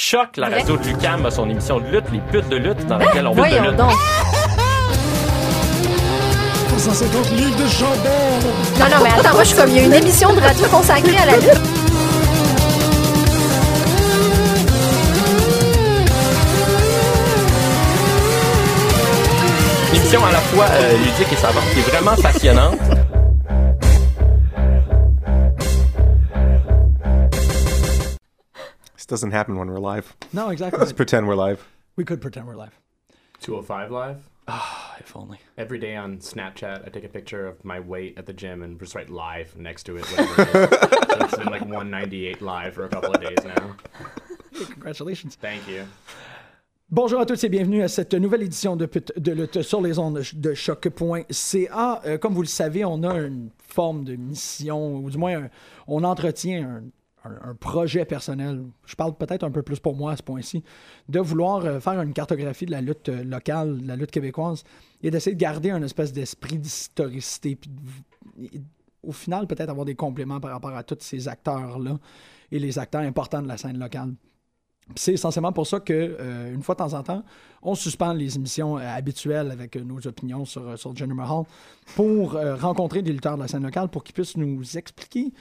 Choc, la radio de Lucam a son émission de lutte, les putes de lutte, dans laquelle on parle de lutte. donc. 150 livres de chambon! Non, non, mais attends, moi, je suis comme, il y a une émission de radio consacrée à la lutte. Une émission à la fois euh, ludique et savante, qui est vraiment passionnante. Doesn't happen when we're live. No, exactly. Let's pretend we're live. we could pretend we're live. 205 live? If only. Every day on Snapchat, I take a picture of my weight at the gym and just write live next to it. Whatever it is. so it's been like 198 live for a couple of days now. Hey, congratulations. Thank you. Bonjour à tous et bienvenue à cette nouvelle édition de, Put- de lutte sur les ondes de choc.ca. Euh, comme vous le savez, on a une forme de mission, ou du moins, un- on entretient un, un- projet personnel. Je parle peut-être un peu plus pour moi à ce point-ci, de vouloir euh, faire une cartographie de la lutte euh, locale, de la lutte québécoise, et d'essayer de garder un espèce d'esprit d'historicité. puis au final, peut-être avoir des compléments par rapport à tous ces acteurs-là et les acteurs importants de la scène locale. C'est essentiellement pour ça que euh, une fois de temps en temps, on suspend les émissions habituelles avec nos opinions sur, sur Jinder Mahal pour rencontrer des lutteurs de la scène locale pour qu'ils puissent nous expliquer,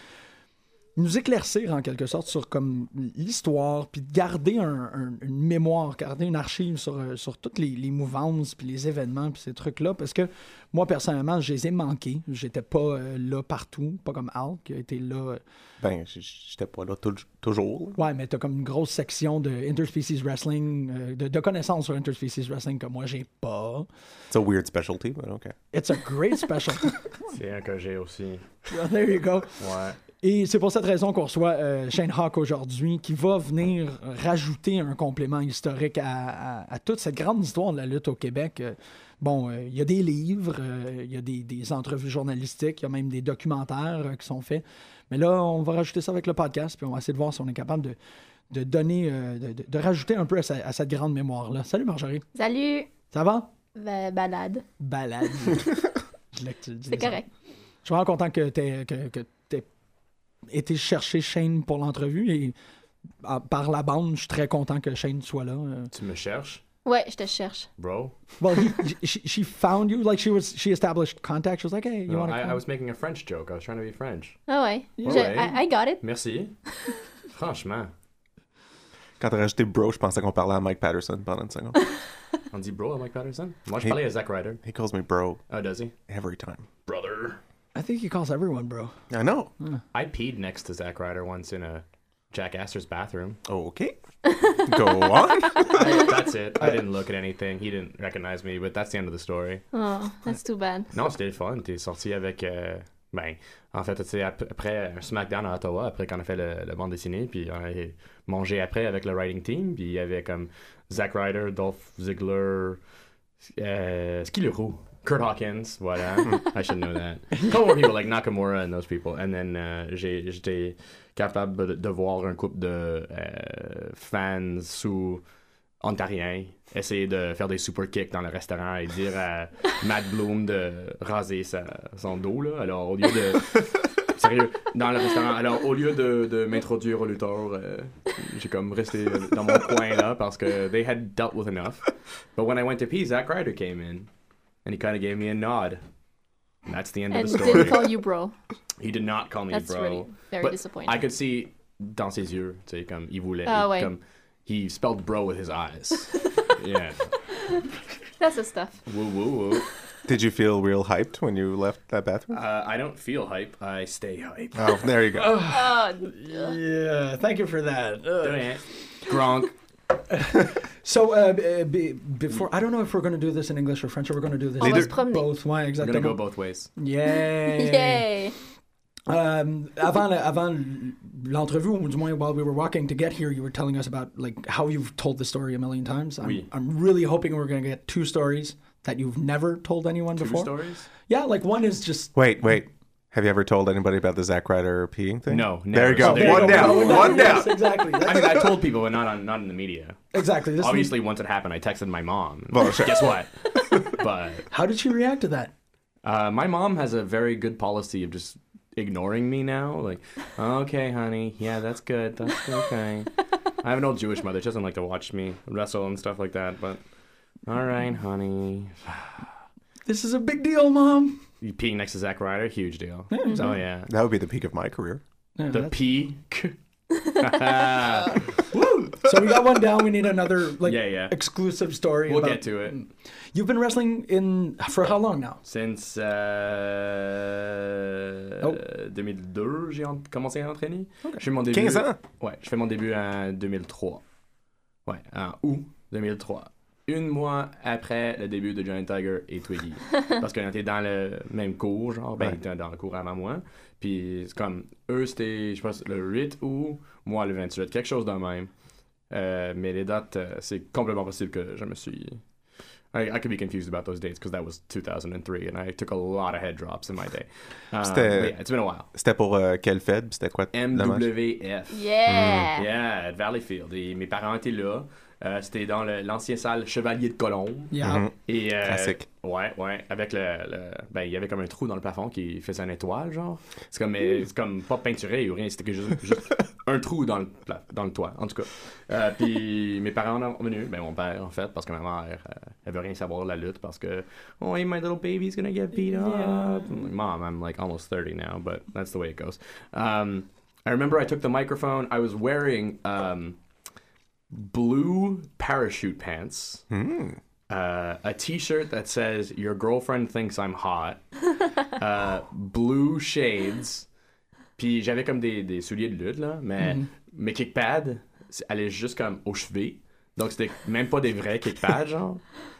nous éclaircir en quelque sorte sur comme l'histoire, puis de garder un- un- une mémoire, garder une archive sur, euh, sur toutes les, les mouvances, puis les événements, puis ces trucs-là, parce que moi, personnellement, je les ai manqués. J'étais pas euh, là partout, pas comme Al, qui a été là euh, Ben, j'étais pas là tou- toujours. Ouais, mais t'as comme une grosse section de interspecies wrestling, euh, de, de connaissances sur interspecies wrestling que moi j'ai pas. It's a weird specialty, but okay. It's a great special. C'est un que j'ai aussi. There you go. Ouais. Et c'est pour cette raison qu'on reçoit euh, Shane Hawk aujourd'hui, qui va venir rajouter un complément historique à, à- à toute cette grande histoire de la lutte au Québec. Euh, bon, euh, il y a des livres, euh, il y a des, des entrevues journalistiques, il y a même des documentaires qui sont faits. Mais là, on va rajouter ça avec le podcast, puis on va essayer de voir si on est capable de, de donner, de, de- de rajouter un peu à, sa- à cette grande mémoire-là. Salut Marjorie, Salut. ça va? Ba- balade. Balade. C'est correct. Je suis vraiment content que tu que, été chercher Shane pour l'entrevue et ah, par la bande, je suis très content que Shane soit là. Euh, Tu me cherches, Ouais, je te cherche. bro? Well, he, she, she found you, like she was, she established contact. She was like, hey, you No, want to I, come? I was making a French joke. I was trying to be French. Ah ouais. Yeah. Je- Ouais. I, I got it. Merci. Franchement. Quand t'as rajouté bro, je pensais qu'on parlait à Mike Patterson pendant une seconde. On dit bro à Mike Patterson? Moi, je parlais à Zack Ryder. He calls me bro Oh, does he? every time. Brother. I think he calls everyone, bro. I know. I peed next to Zack Ryder once in a Jack Astor's bathroom. Okay. Go on. I- that's it. I didn't look at anything. He didn't recognize me, but that's the end of the story. Oh, that's too bad. Non, c'était le fun. T'es sorti avec. euh, ben, en fait, tu sais, ap- après un SmackDown à Ottawa, après qu'on a fait le, le bande dessinée, puis on a mangé après avec le writing team, puis il y avait comme Zack Ryder, Dolph Ziggler, euh, Ski Leroux, Kurt Hawkins, voilà. I should know that. A couple more people like Nakamura and those people. And then j'ai- j'étais capable de, voir un couple de euh, fans sous ontariens essayer de faire des super kicks dans le restaurant et dire à Matt Bloom de raser sa, son dos là. Alors au lieu de sérieux dans le restaurant alors au lieu de, de m'introduire au lutteur euh, j'ai comme resté dans mon coin là parce que they had dealt with enough but when I went to pee Zack Ryder came in and he kind of gave me a nod and that's the end And of the story. He didn't call you bro. he did not call me That's bro really very But disappointing. I could see dans ses yeux, tu sais, comme il voulait. Ah ouais. Comme, he spelled bro with his eyes. yeah. That's the stuff. Woo woo woo. Did you feel real hyped when you left that bathroom? Uh, I don't feel hype. I stay hype. Oh, there you go. Oh, Yeah, thank you for that. Gronk. So, uh, b- b- before, I don't know if we're going to do this in English or French, or we're going to do this on va Neither- both. Ouais, We're gonna go both ways. Yeah. Yay. Euh, avant le- avant l'entrevue, ou du moins while we were walking to get here, you were telling us about like how you've told the story a million times. I'm, Oui. I'm really hoping we're going to get two stories that you've never told anyone Two before. stories? Yeah, like one is just Wait, wait. Have you ever told anybody about the Zack Ryder peeing thing? No, There you go. So there you one go. down. One yes, down. exactly. I mean, I told people, but not on not in the media. exactly. This is- Obviously, once it happened, I texted my mom. Well, sure. Guess what? but how did she react to that? Uh, my mom has a very good policy of just ignoring me now. Like, okay, honey, yeah, that's good, that's okay. I have an old Jewish mother. She doesn't like to watch me wrestle and stuff like that. But all right, honey. This is a big deal, mom. You peeing next to Zack Ryder, huge deal. Yeah, Oh yeah, That would be the peak of my career. Yeah, the that's- peak. so we got one down. We need another like Yeah, yeah. exclusive story. We'll about- get to it. You've been wrestling in for how long now? Since euh, Oh. 2002, j'ai en- commencé à entraîner. Ok. Je fais mon début. 15 ans? Ouais, je fais mon début en 2003. Ouais, en août 2003. Une mois après le début de Giant Tiger et Twiggy. Parce qu'on était dans le même cours, genre, ben, Ouais. ils étaient dans le cours avant moi. Puis c'est comme, eux, c'était, je pense, le 8 août, moi le 28, quelque chose de même. Euh, mais les dates, euh, c'est complètement possible que je me suis. I, I could be confused about those dates because that was 2003 and I took a lot of head drops in my day. Um, C'était- yeah, it's been a while. C'était pour euh, quel Fed? C'était quoi? MWF. Yeah! Yeah, at Valleyfield. Et mes parents étaient là. Euh, C'était dans le- l'ancienne salle Chevalier de Colombe. Yeah. Mhm. Et, euh, Classique. Ouais, ouais. Avec le, le- Ben, il y avait comme un trou dans le plafond qui faisait une étoile, genre. C'est comme, mais c'est comme pas peinturé ou rien. C'était juste, juste un trou dans le, dans le toit, en tout cas. Euh, puis mes parents sont venus. Ben, mon père, en fait, parce que ma mère, euh, elle veut rien savoir de la lutte parce que, oh, hey, my little baby's gonna get beat up. Mom, I'm like almost 30 now, but that's the way it goes. Um, I remember I took the microphone. I was wearing um, blue parachute pants Hmm. uh, a T-shirt that says "Your girlfriend thinks I'm hot," uh, blue shades, puis j'avais comme des, des souliers de lutte là, mais mes kickpads c'est- allaient juste comme aux chevilles, donc c'était même pas des vrais kickpads genre.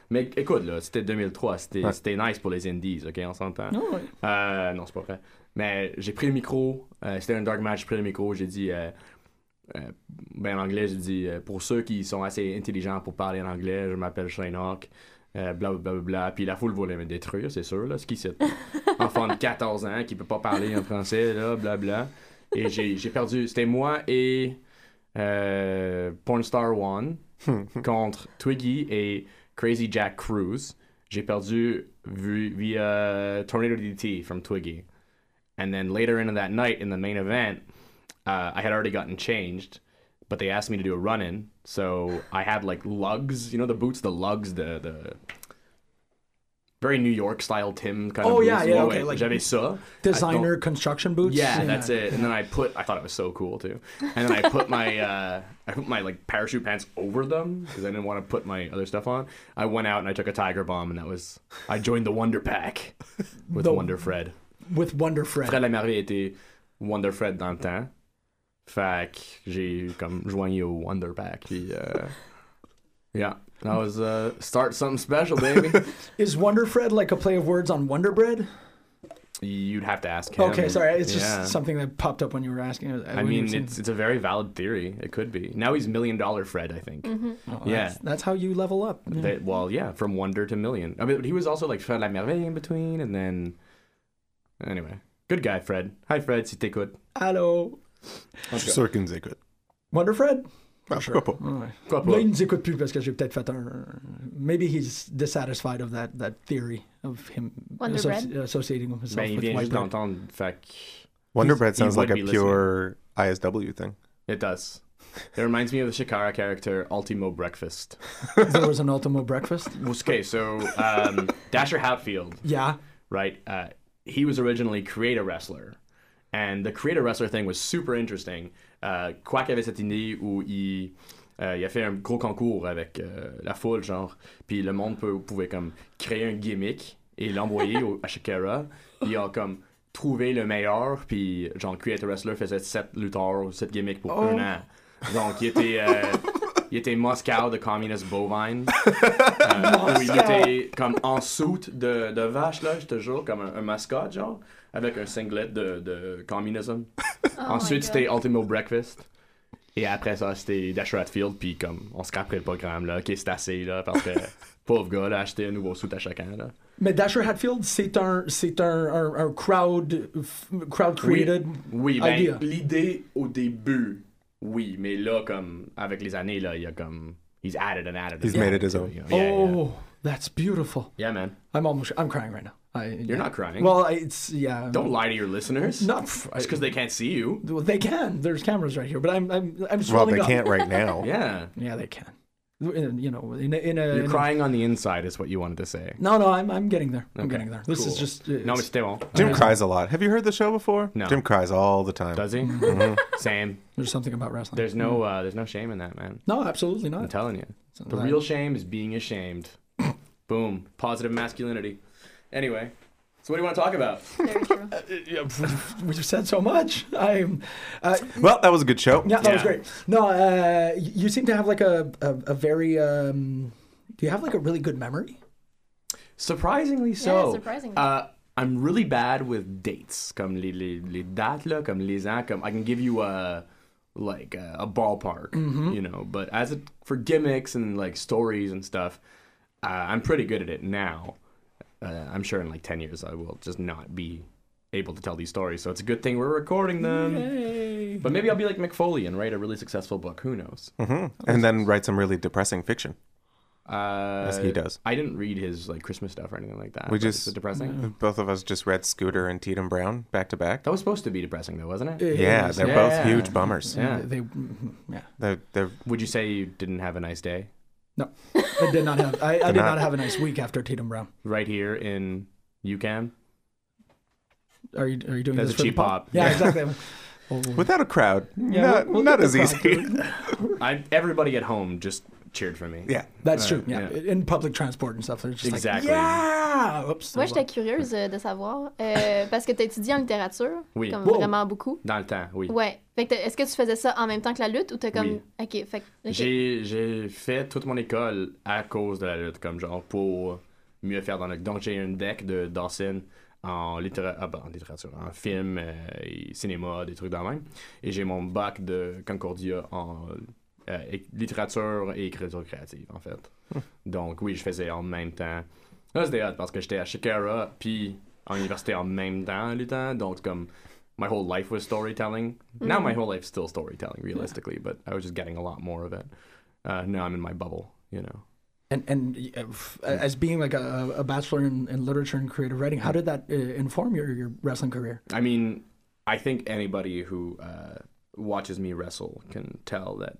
Mais écoute là, c'était 2003, c'était Ouais. c'était nice pour les indies, ok, on s'entend. Oh, ouais. Euh, non, c'est pas vrai. Mais j'ai pris le micro. euh, C'était un dark match. J'ai pris le micro. J'ai dit. Euh, ben, en anglais, j'ai dit. euh, pour ceux qui sont assez intelligents pour parler en anglais, je m'appelle Shane Hawk. Euh, bla bla bla bla. Puis la foule voulait me détruire, c'est sûr. Là. Ce qui c'est enfant de 14 ans qui peut pas parler en français, là, bla bla. Et j'ai perdu. C'était moi et Pornstar One contre Twiggy et Crazy Jack Cruz. J'ai perdu via Tornado DDT from Twiggy. And then later into that night in the main event, uh, I had already gotten changed, but they asked me to do a run in. So I had like lugs, you know, the boots, the lugs, the, the very New York style Tim kind Oh, of yeah, boots. yeah, Ouais, okay, like J'avais ça. Designer construction boots. Yeah, that's it. And then I put I thought it was so cool too. And then I put my uh I put my like parachute pants over them because I didn't want to put my other stuff on. I went out and I took a tiger bomb and that was I joined the Wonder Pack with The- Wonder Fred. With Wonder Fred. Fred Lamerveille était Wonder Fred dans le temps. Fait que j'ai comme joigné au Wonder Pack. Puis, euh, yeah, that was uh, start something special, baby. Is Wonder Fred like a play of words on Wonder Bread? You'd have to ask him. Okay, sorry. It's just Yeah. something that popped up when you were asking. I mean, it's it's a very valid theory. It could be. Now he's Million Dollar Fred, I think. Oh, yeah. That's, that's how you level up. Yeah. That- well, yeah, from Wonder to Million. I mean, he was also like Fred La Merveille in between, and then anyway, good guy, Fred. Hi, Fred. Si t'écoutes. Allô? Je suis sûr qu'ils nous écoutent. Wonder Fred? Ah, pourquoi pas? Ouais. Quoi pas? Là, il nous écoute plus parce que j'ai peut-être fait un. Maybe he's dissatisfied of that, that theory of him Wonder associ- Bread? associating himself Ben, il with vient white juste bread. d'entendre. Fait que Wonder Bread he sounds like a would be pure ISW thing. it does. It reminds me of the Chikara character Ultimo Breakfast. there was an Ultimo breakfast. Okay, so um, Dasher Hatfield, Yeah. right? Uh, he was originally creator wrestler, and the creator wrestler thing was super interesting. Uh, Quack avait cette idée où il, euh, il a fait un gros concours avec euh, la foule, genre, puis le monde peut, pouvait comme créer un gimmick et l'envoyer au- à Shakira, puis ils ont comme trouvé le meilleur, puis genre creator wrestler faisait sept lutteurs ou sept gimmicks pour Oh. un an. Donc il était euh, il était Moscow de Communist Bovine. Euh, où il était comme en soute de, de vache, là, je te jure, comme un, un mascotte, genre, avec un singlet de, de communisme. Ensuite, c'était Ultimo Breakfast. Et après ça, c'était Dash Ratfield, puis comme, on scraperait le programme, là, ok, c'est assez, là, parce que pauvre gars, là, acheter un nouveau suit à chacun, là. Mais Dasher Hatfield, c'est un, c'est un, un, un crowd, crowd created. Oui, ben, idea. l'idée au début, oui, mais là, comme, avec les années, là, il y a comme, he's added and added. He's made it his own. yeah. Oh, That's beautiful. Yeah, man. I'm almost. I'm crying right now. I, You're not crying. Well, I- it's yeah. Don't lie to your listeners. Not Just because they can't see you. Well, they can. There's cameras right here, but I'm I'm I'm Well, scrolling they up. can't right now. Yeah. Yeah, they can. In, you know, in a, in a, You're in a- crying on the inside, is what you wanted to say. No, no, I'm I'm getting there. I'm getting there. This is cool. just. No, it's- it's still. Jim cries a lot. Have you heard the show before? No. Jim cries all the time. Does he? Same. there's something about wrestling. There's no. Uh, there's no shame in that, man. no, absolutely not. I'm not. telling you. The real shame is being ashamed. Boom. Positive masculinity. Anyway, so what do you want to talk about? Very true. Yeah, We've said so much. I'm. Uh, Well, that was a good show. yeah, that was great. No, uh, you seem to have like a a, a very. Um, do you have like a really good memory? Surprisingly so. Yeah, surprisingly. Uh, I'm really bad with dates. Comme les, les, les dates, là, comme les ans. Comme I can give you a like a, a ballpark, you know. But as it, for gimmicks and like stories and stuff, uh, I'm pretty good at it now. Uh, I'm sure in like 10 years I will just not be able to tell these stories. So it's a good thing we're recording them. Hey. But maybe I'll be like Mick Foley and write a really successful book. Who knows? hmm And then write some really depressing fiction. Uh, As he does. I didn't read his like Christmas stuff or anything like that. We just is it depressing. Both of us just read Scooter and Tietam Brown back to back. That was supposed to be depressing though, wasn't it? It Yeah, is. they're Yeah. both huge bummers. Yeah. They, mhm, yeah. They're, they're Would you say you didn't have a nice day No, I did not have. I, I did not- not have a nice week after Tietam Brown. right here in UQAM? Are you are you doing That's this a for the cheap pop? pop. Yeah, Yeah. exactly. Without a crowd. Yeah, not we'll- we'll not as easy. I everybody at home just cheered for me. yeah. That's Uh, true. Yeah. yeah. in public transport and stuff, they're just Exactly. like, yeah. Oops. Moi, j'étais curieuse euh, de savoir, euh, parce que tu étudié en littérature, Oui. comme Wow. vraiment beaucoup. Dans le temps, oui. Ouais. Fait que t'as- est-ce que tu faisais ça en même temps que la lutte ou t'as comme. Oui. Ok, fait que. ok. J'ai j'ai fait toute mon école à cause de la lutte, comme genre pour mieux faire dans le. Donc j'ai un deck de Dawson en, littéra... ah, ben, en littérature, en film euh, et cinéma, des trucs dans le même. Et j'ai mon bac de Concordia en euh, littérature et écriture créative, en fait. Donc oui, je faisais en même temps. Là, c'était hot parce que j'étais à Chikara, puis en université en même temps. Donc, comme, my whole life was storytelling. Now my whole life's still storytelling, realistically, but I was just getting a lot more of it. Uh, now I'm in my bubble, you know. And and uh, as being like a, a bachelor in, in literature and creative writing, how did that uh, inform your, your wrestling career? I mean, I think anybody who uh, watches me wrestle can tell that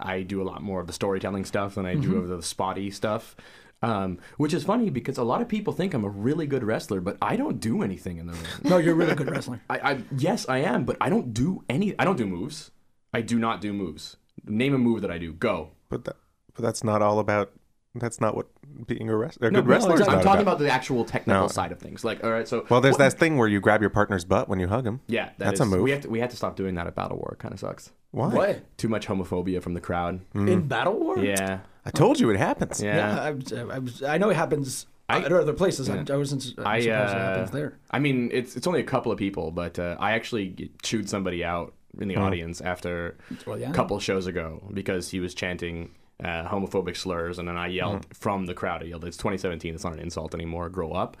I do a lot more of the storytelling stuff than I do of the spotty stuff. Um, which is funny because a lot of people think I'm a really good wrestler, but I don't do anything in the ring. No, you're a really good wrestler. I, I yes, I am, but I don't do any. I don't do moves. I do not do moves. Name a move that I do. Go. But that, but that's not all about. That's not what being a, wrest- a No, good no, wrestler is exactly. I'm talking about. about the actual technical No. side of things. Like, all right, so Well, there's what- that thing where you grab your partner's butt when you hug him. Yeah, that That's a move. We have to we have to stop doing that at Battle War. It kind of sucks. Why? What Too much homophobia from the crowd. in Battle War? Yeah, I told you it happens. yeah. Yeah, I, I, I know it happens I- at other places. I, yeah. I wasn't s- I, surprised it uh, happens there. I mean, it's it's only a couple of people, but uh, I actually chewed somebody out in the audience after Well, yeah. a couple shows ago because he was chanting uh, homophobic slurs, and then I yelled from the crowd. I yelled, "It's 2017. It's not an insult anymore. Grow up."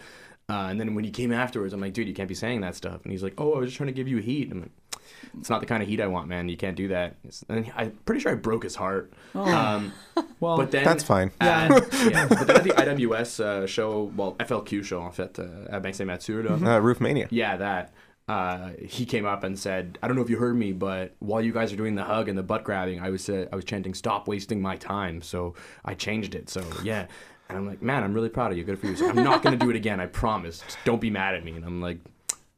Uh, and then when he came afterwards, I'm like, "Dude, you can't be saying that stuff." And he's like, "Oh, I was just trying to give you heat." I'm like, "It's not the kind of heat I want, man. You can't do that." And he- I'm pretty sure I broke his heart. Um, Well, but then That's fine. at- yeah, but then at the IWS uh, show, well, FLQ show en fait, uh, à Ben Saint-Mathieu, là, Uh, Roofmania. yeah, that. Uh, he came up and said, "I don't know if you heard me, but while you guys are doing the hug and the butt grabbing, I was uh, I was chanting, stop wasting my time.' So I changed it. So yeah." And I'm like, man, I'm really proud of you. Good for you. Like, I'm not gonna do it again. I promise. Just don't be mad at me. And I'm like,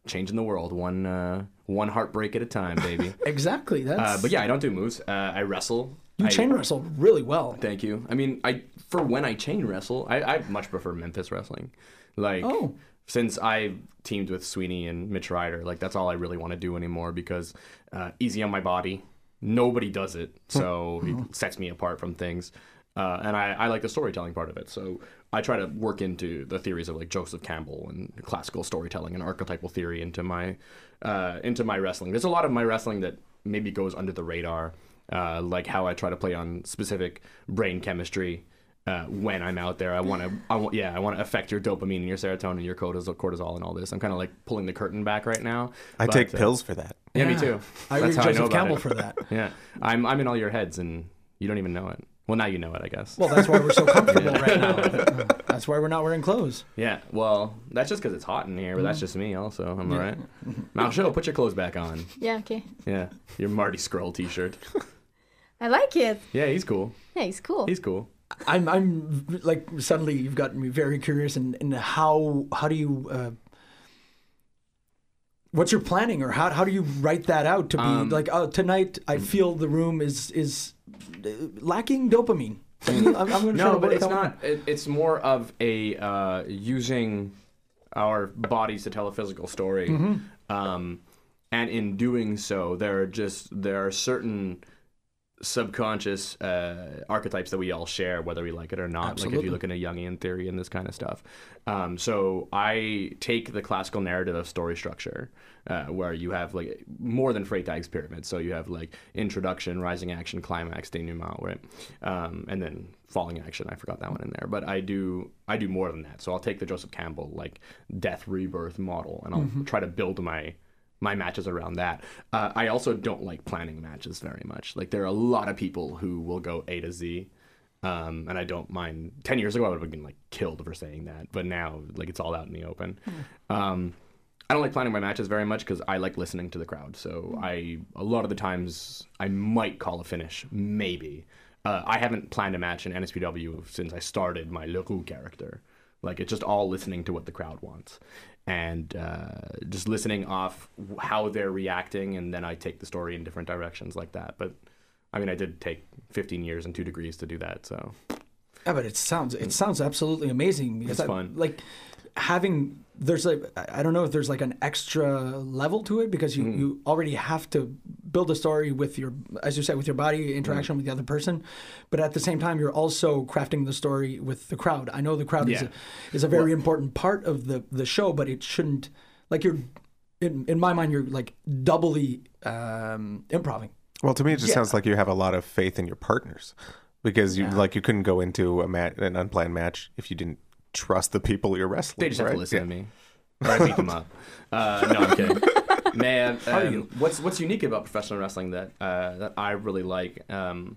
changing the world one uh, one heartbreak at a time, baby. exactly. That's. uh, but yeah, I don't do moves. Uh, I wrestle. you I- chain wrestle really well. Thank you. I mean, I for when I chain wrestle, I, I much prefer Memphis wrestling. Like, Oh. Since I teamed with Sweeney and Mitch Ryder, like that's all I really want to do anymore because uh, easy on my body. Nobody does it, so it sets me apart from things. Uh, and I, I like the storytelling part of it. So I try to work into the theories of like Joseph Campbell and classical storytelling and archetypal theory into my uh, into my wrestling. There's a lot of my wrestling that maybe goes under the radar, uh, like how I try to play on specific brain chemistry uh, when I'm out there. I want to, I want, yeah, I want to affect your dopamine and your serotonin, and your cortisol, cortisol, and all this. I'm kind of like pulling the curtain back right now. I but, take uh, pills for that. Yeah, me too. I That's read how I know Joseph Campbell it. for that. Yeah, I'm I'm in all your heads and you don't even know it. Well, now you know it, I guess. Well, that's why we're so comfortable right now. That's why we're not wearing clothes. yeah. Well, that's just because it's hot in here, but that's just me. Also, I'm I right? Malsho, put your clothes back on. Yeah, okay. Yeah, your Marty Scurll T-shirt. I like it. Yeah, he's cool. Yeah, he's cool. He's cool. I'm I'm like suddenly you've gotten me very curious and, in how how do you uh, what's your planning or how how do you write that out to be Um, like oh tonight I feel the room is is uh, lacking dopamine. I'm, I'm No, but it's not. It, it's more of a uh, using our bodies to tell a physical story, Mm-hmm. um, and in doing so, there are just there are certain subconscious uh, archetypes that we all share, whether we like it or not. Like if Absolutely. you look into Jungian theory and this kind of stuff. Um, so I take the classical narrative of story structure, uh, where you have like more than Freytag's pyramid. So you have like introduction, rising action, climax, denouement, right? Um, and then falling action. I forgot that one in there, but I do I do more than that. So I'll take the Joseph Campbell like death rebirth model, and I'll try to build my my matches around that. Uh, I also don't like planning matches very much. Like there are a lot of people who will go A to Z, um, and I don't mind. Ten years ago, I would have been like killed for saying that, but now like it's all out in the open. Um, I don't like planning my matches very much because I like listening to the crowd. So I a lot of the times I might call a finish, maybe. Uh, I haven't planned a match in NSPW since I started my Leroux character. Like it's just all listening to what the crowd wants, and uh, just listening off how they're reacting, and then I take the story in different directions like that. But I mean, I did take 15 years and two degrees to do that, so Yeah, but it sounds it sounds absolutely amazing It's I- fun. like having there's like I don't know if there's like an extra level to it because you, Mm. you already have to build a story with your as you said with your body interaction Mm. with the other person, but at the same time you're also crafting the story with the crowd. I know the crowd is a, is a very important part of the the show, but it shouldn't like you're in in my mind you're like doubly um, improving. Well, to me, it just Yeah. sounds like you have a lot of faith in your partners because you like you couldn't go into a mat an unplanned match if you didn't trust the people you're wrestling. They just have right? to listen Yeah. to me. Or I beat them up. Uh, no, I'm kidding. Man, um, what's what's unique about professional wrestling that uh, that I really like um,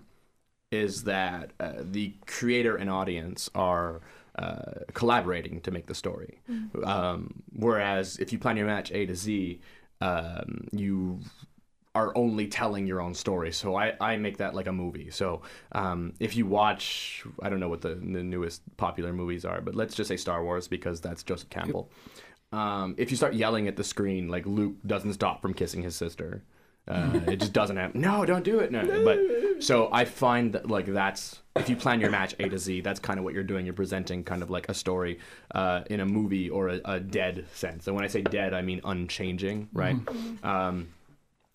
is that uh, the creator and audience are uh, collaborating to make the story. Um, whereas if you plan your match A to Z, um, you are only telling your own story. So I, I make that like a movie. So um, if you watch, I don't know what the, the newest popular movies are, but let's just say Star Wars because that's Joseph Campbell. Um, if you start yelling at the screen, like Luke doesn't stop from kissing his sister. Uh, it just doesn't happen. No, don't do it. No, but so I find that like that's if you plan your match A to Z, that's kind of what you're doing. You're presenting kind of like a story uh, in a movie or a, a dead sense. And when I say dead, I mean unchanging, right? Um,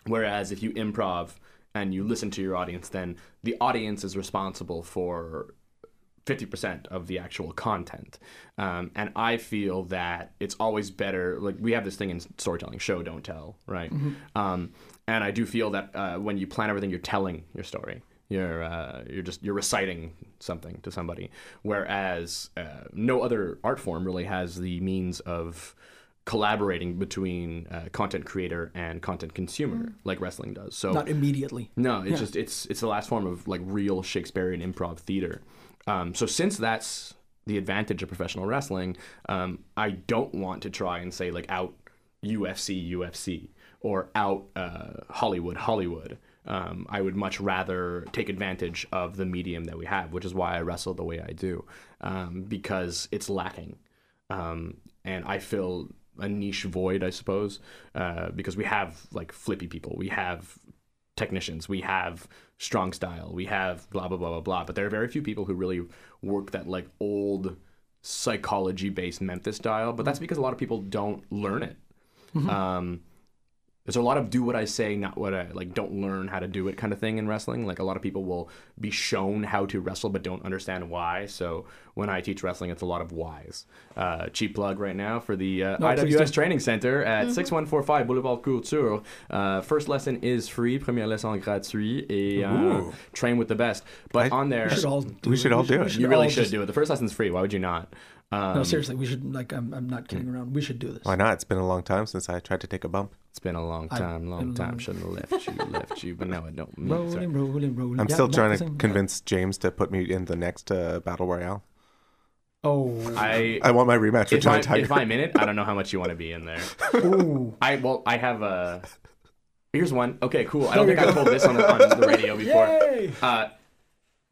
Whereas if you improv and you listen to your audience, then the audience is responsible for 50% of the actual content. Um, and I feel that it's always better. Like, we have this thing in storytelling show, don't tell, right? Um, and I do feel that uh, when you plan everything, you're telling your story. You're uh, you're just you're reciting something to somebody, whereas uh, no other art form really has the means of collaborating between uh, content creator and content consumer like wrestling does. So Not immediately. no, it's just it's it's the last form of like real Shakespearean improv theater. Um, so since that's the advantage of professional wrestling, um, I don't want to try and say like out UFC UFC or out uh, Hollywood Hollywood. Um, I would much rather take advantage of the medium that we have, which is why I wrestle the way I do, um, because it's lacking, um, and I feel a niche void, I suppose, uh, because we have like flippy people, we have technicians, we have strong style, we have blah blah blah blah blah. But there are very few people who really work that like old psychology based Memphis style. But that's because a lot of people don't learn it. Um, there's a lot of do what I say, not what I like. Don't learn how to do it kind of thing in wrestling. Like a lot of people will be shown how to wrestle but don't understand why. So when I teach wrestling, it's a lot of whys. Uh, cheap plug right now for the uh, No. IWS Training Center at 6145 Boulevard Couture. Uh, first lesson is free, première leçon gratuit, et uh, train with the best. But I- on there, We should all do We it. should all do it. you really all should just- do it. The first lesson's free. Why would you not? Um, No, seriously, we should like I'm, I'm not kidding around. We should do this. Why not? It's been a long time since I tried to take a bump. It's been a long I- time, long time. long- Shouldn't have left you, left you, but now I don't. mean- sorry. Rolling, rolling, rolling. I'm Yeah, still trying to same. convince James to put me in the next uh, battle royale. Oh. I I want my rematch with if, I, Johnny if Tiger. I'm in it, I don't know how much you want to be in there. Ooh. I well, I have a. Here's one. Okay, cool. I don't There think you I told this on the, on the radio before. Yay! Uh,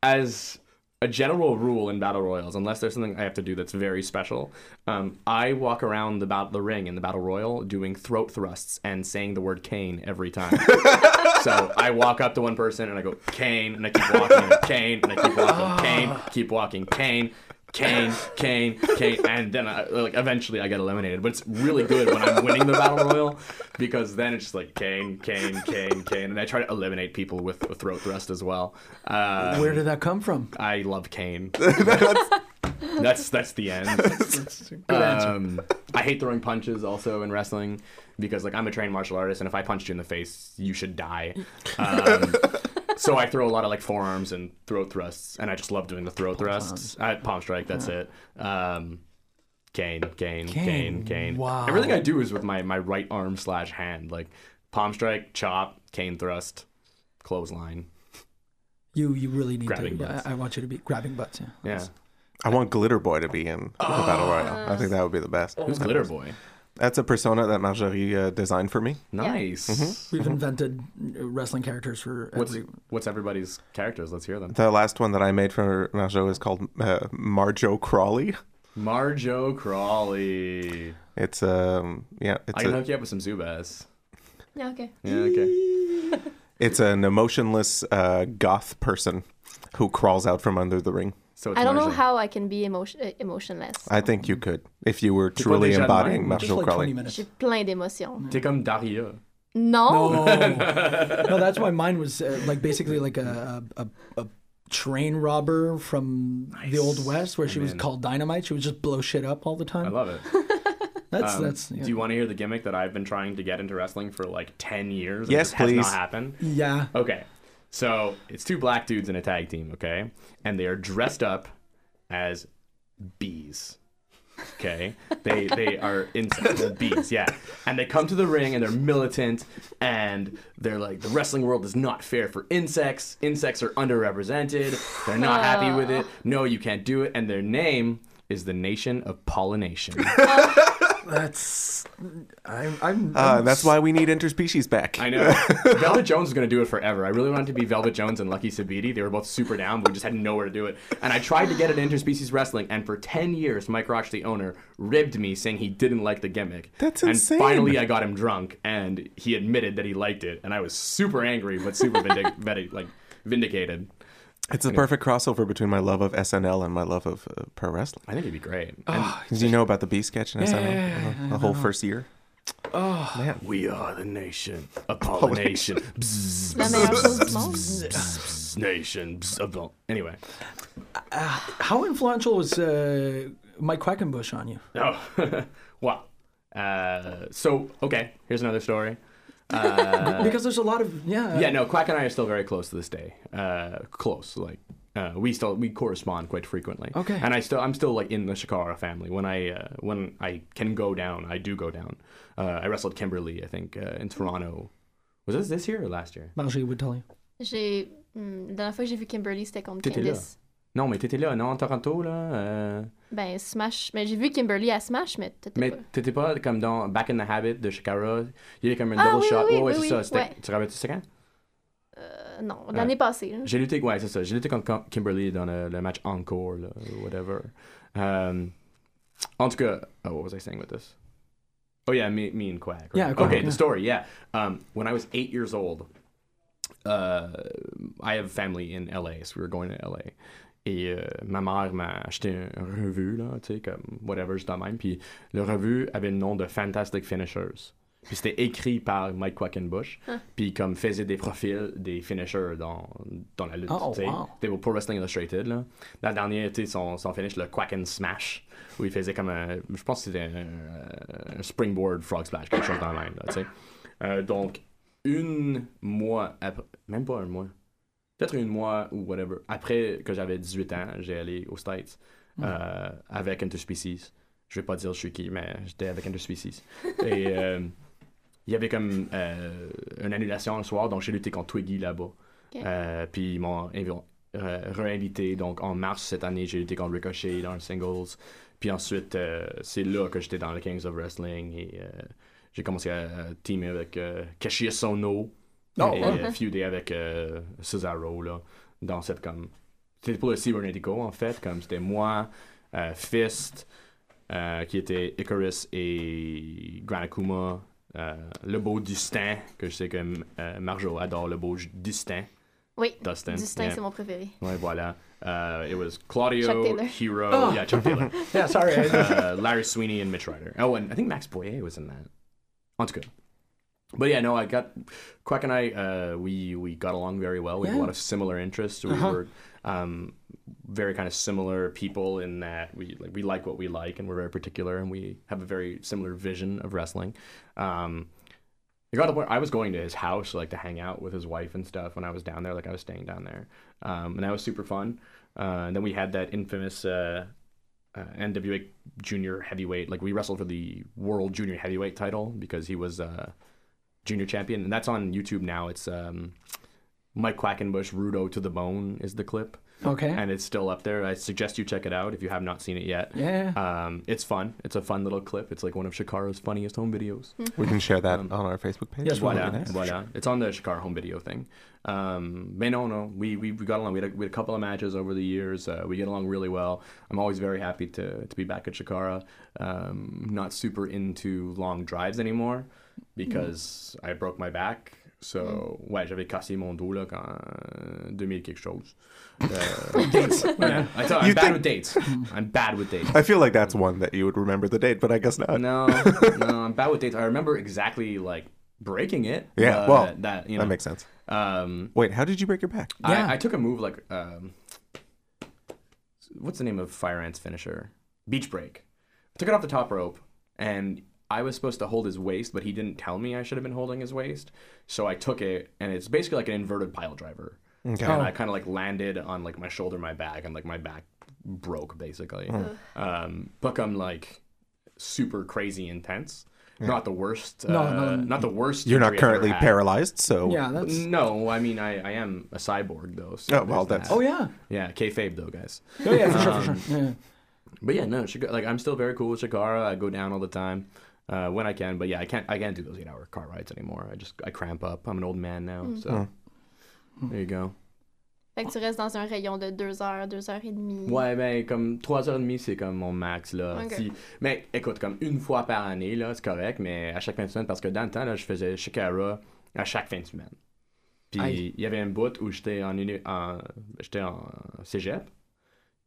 as a general rule in battle royals, unless there's something I have to do that's very special, um, I walk around the bat- the ring in the battle royal doing throat thrusts and saying the word Kane every time. so I walk up to one person and I go Kane, and I keep walking, Kane, and I keep walking, Kane, keep walking, Kane. Kane, Kane, Kane, and then I, like eventually I get eliminated. But it's really good when I'm winning the battle royal because then it's just like Kane, Kane, Kane, Kane, and I try to eliminate people with a throat thrust as well. Uh, Where did that come from? I love Kane. that's that's the end. Good. Um, I hate throwing punches also in wrestling because like I'm a trained martial artist and if I punched you in the face, you should die. Um, so I throw a lot of like forearms and throat thrusts, and I just love doing the throat thrusts. Uh, palm strike, that's it. Um, Kane, Kane, Kane, Kane, Kane. wow. Everything I do is with my my right arm slash hand, like palm strike, chop, cane thrust, clothesline. You you really need Grabbing to. butts. I, I want you to be grabbing butts. Yeah. Yeah. I want Glitter Boy to be in the battle royale. I think that would be the best. Who's Glitter Boy? That's a persona that Marjorie uh, designed for me. Nice. We've invented uh, wrestling characters for What's every. what's everybody's characters? Let's hear them. The last one that I made for Marjo is called uh, Marjo Crawley. Marjo Crawley. It's um yeah, it's I can a, hook you up with some Zubaz. Yeah, okay. Yeah, okay. it's an emotionless uh, goth person who crawls out from under the ring. So it's I don't know how I can be emotion, uh, emotionless. I think you could if you were truly peux déjà de embodying même? Just Marjo like 20 Crawley. minutes. J'ai plein d'émotions. T'es comme Daria. Non. No. no, that's why mine was uh, like basically like a, a, a, a train robber from the old west, where she was in. called Dynamite. She would just blow shit up all the time I love it. That's Um, that's yeah. Do you want to hear the gimmick that I've been trying to get into wrestling for like 10 years? and Yes, just has not happened? yeah. Okay. So it's two black dudes in a tag team, okay? And they are dressed up as bees. Okay, they they are insects, bees, yeah. And they come to the ring and they're militant, and they're like, the wrestling world is not fair for insects. Insects are underrepresented. They're not happy with it. No, you can't do it. And their name is the Nation of Pollination. That's I'm I'm, Uh, I'm that's why we need interspecies back. I know. Velvet Jones is going to do it forever. I really wanted to be Velvet Jones and Lucky Sabiti. They were both super down, but we just had nowhere to do it. And I tried to get it interspecies wrestling, and for 10 years, Mike Roach, the owner, ribbed me saying he didn't like the gimmick. That's and insane. finally, I got him drunk, and he admitted that he liked it. And I was super angry, but super vindic- vindic- like, vindicated. It's the perfect crossover between my love of SNL and my love of uh, pro wrestling. I think it'd be great. Ah. Did you know about the B sketch in SNL? yeah, yeah, Uh, the whole first year. And we are the nation of pollination. Du monde. bzzz, nation. the- Anyway. How influential was uh, Mike Quackenbush on you? Oh, wow. Uh, so okay, here's another story. Uh, because there's a lot of yeah. yeah, no, Quack and I are still very close to this day. Uh, close, like uh, we still we correspond quite frequently. Okay. And I still I'm still like in the Chikara family. When I uh, when I can go down, I do go down. Uh, I wrestled Kimber Lee, I think, uh, in Toronto. Was this this year or last year? Margie would tell you. J'ai. hmm, la dernière fois que j'ai vu Kimber Lee, c'était contre T'étais là. Non, mais t'étais là, non, à Toronto là. euh, Ben, Smash. Mais j'ai vu Kimberly à Smash, mais t'étais Mais pas. t'étais pas comme dans Back in the Habit de Shikara. Il y avait comme un Ah, double oui, shot. oui, ouais, c'est oui, ça. Ouais. Tu te rappelles-tu c'est quand? Euh, non, l'année passée. là. J'ai lutté, ouais, c'est ça. J'ai lutté contre Kim- Kimberly dans le, le match encore, là, ou whatever. Um, en tout cas, oh, what was I saying with this? Oh yeah, me, me and Quack. right? Yeah, Quack, okay, yeah. the story. Yeah. Um, when I was eight years old, uh, I have family in LA, so we were going to LA. Et euh, ma mère m'a acheté un revue, là, tu sais, comme whatever, de même. Puis le revue avait le nom de Fantastic Finishers. Puis c'était écrit par Mike Quackenbush. Puis comme faisait des profils des finishers dans, dans la lutte. Oh, tu sais. wow. C'était pour Wrestling Illustrated. Là. La dernière, tu sais, son, son finish, le Quack and Smash, où il faisait comme un. Je pense que c'était un, un springboard frog splash, quelque chose dans le même. Là, tu sais. Euh, donc, une mois après. Même pas un mois. Peut-être une mois ou whatever. Après que j'avais 18 ans, j'ai allé aux States euh, avec Interspecies. Je vais pas dire je suis qui, mais j'étais avec Interspecies. Et euh, il y avait comme euh, une annulation le soir, donc j'ai lutté contre Twiggy là-bas. Euh, puis ils m'ont invi- réinvité. Donc en mars cette année, j'ai lutté contre Ricochet dans le singles. Puis ensuite, c'est là que j'étais dans le Kings of Wrestling et j'ai commencé à, à teamer avec Kashi Sono Oh, et ouais. euh, feuder avec euh, Cesaro là, dans cette comme. C'était pour le Cybernetico en fait, comme c'était moi, euh, Fist, euh, qui était Icarus et Gran Akuma, euh, le beau Dustin, que je sais que euh, Marjo adore, le beau Dustin. Oui, Dustin. Distinct, yeah. c'est mon préféré. Ouais, voilà. Uh, it was Claudio. Hero, Oh. yeah, Chuck Taylor, Yeah, sorry. uh, Larry Sweeney, and Mitch Ryder. Oh, and I think Max Boyer was in that. En tout cas. But yeah, no, I got Quack and I. Uh, we we got along very well. We had a lot of similar interests. We Uh-huh. were um, very kind of similar people in that we like we like what we like, and we're very particular, and we have a very similar vision of wrestling. Um, it got to the point I was going to his house like to hang out with his wife and stuff when I was down there. Like I was staying down there, um, and that was super fun. Uh, and then we had that infamous uh, uh, NWA Junior Heavyweight. Like we wrestled for the World Junior Heavyweight title because he was uh, junior champion, and that's on YouTube now. It's um, Mike Quackenbush, Rudo to the Bone is the clip, Okay. and it's still up there. I suggest you check it out if you have not seen it yet. Yeah. Um, it's fun. It's a fun little clip. It's like one of Chikara's funniest home videos. We can share that Um, on our Facebook page. Yes, Voilà, That'd be nice. voilà. It's on the Chikara home video thing. Um, but no, no, we, we, we got along. We had, a, we had a couple of matches over the years. Uh, we get along really well. I'm always very happy to, to be back at Shikara. Um, not super into long drives anymore because I broke my back. So, ouais, j'avais cassé mon dos là quand euh, 2000 quelque chose. Uh, yeah, I tell, I'm You bad think- with dates. I'm bad with dates. I feel like that's one that you would remember the date, but I guess not. No, no, I'm bad with dates. I remember exactly like breaking it. Yeah, uh, well, that you know That makes sense. Um, Wait, how did you break your back? Yeah. I, I took a move like um, what's the name of Fire Ant's finisher? Beach break. I took it off the top rope, and I was supposed to hold his waist, but he didn't tell me I should have been holding his waist. So I took it, and it's basically like an inverted pile driver. Okay. And Oh. I kind of like landed on like my shoulder, my back, and like my back broke basically. Um, but I'm like super crazy intense. Not the worst. No, uh, no. not the worst. You're not injury I've ever currently paralyzed, so yeah, that's. No, I mean I, I am a cyborg though. So Oh, well, that's- that. Oh yeah. yeah, kayfabe though, guys. Oh yeah, for sure, for Um, sure. Yeah. But yeah, no, Shika- like I'm still very cool with Chikara. I go down all the time uh, when I can. But yeah, I can't I can't do those eight hour car rides anymore. I just I cramp up. I'm an old man now, so there you go. Fait que tu restes dans un rayon de deux heures, deux heures et demie. Ouais, ben comme 3h30 c'est comme mon max là. Ok. Si- mais écoute, comme une fois par année là, c'est correct, mais à chaque fin de semaine parce que dans le temps là, je faisais Shikara à chaque fin de semaine. Puis il y avait un bout où j'étais en, en j'étais en cégep.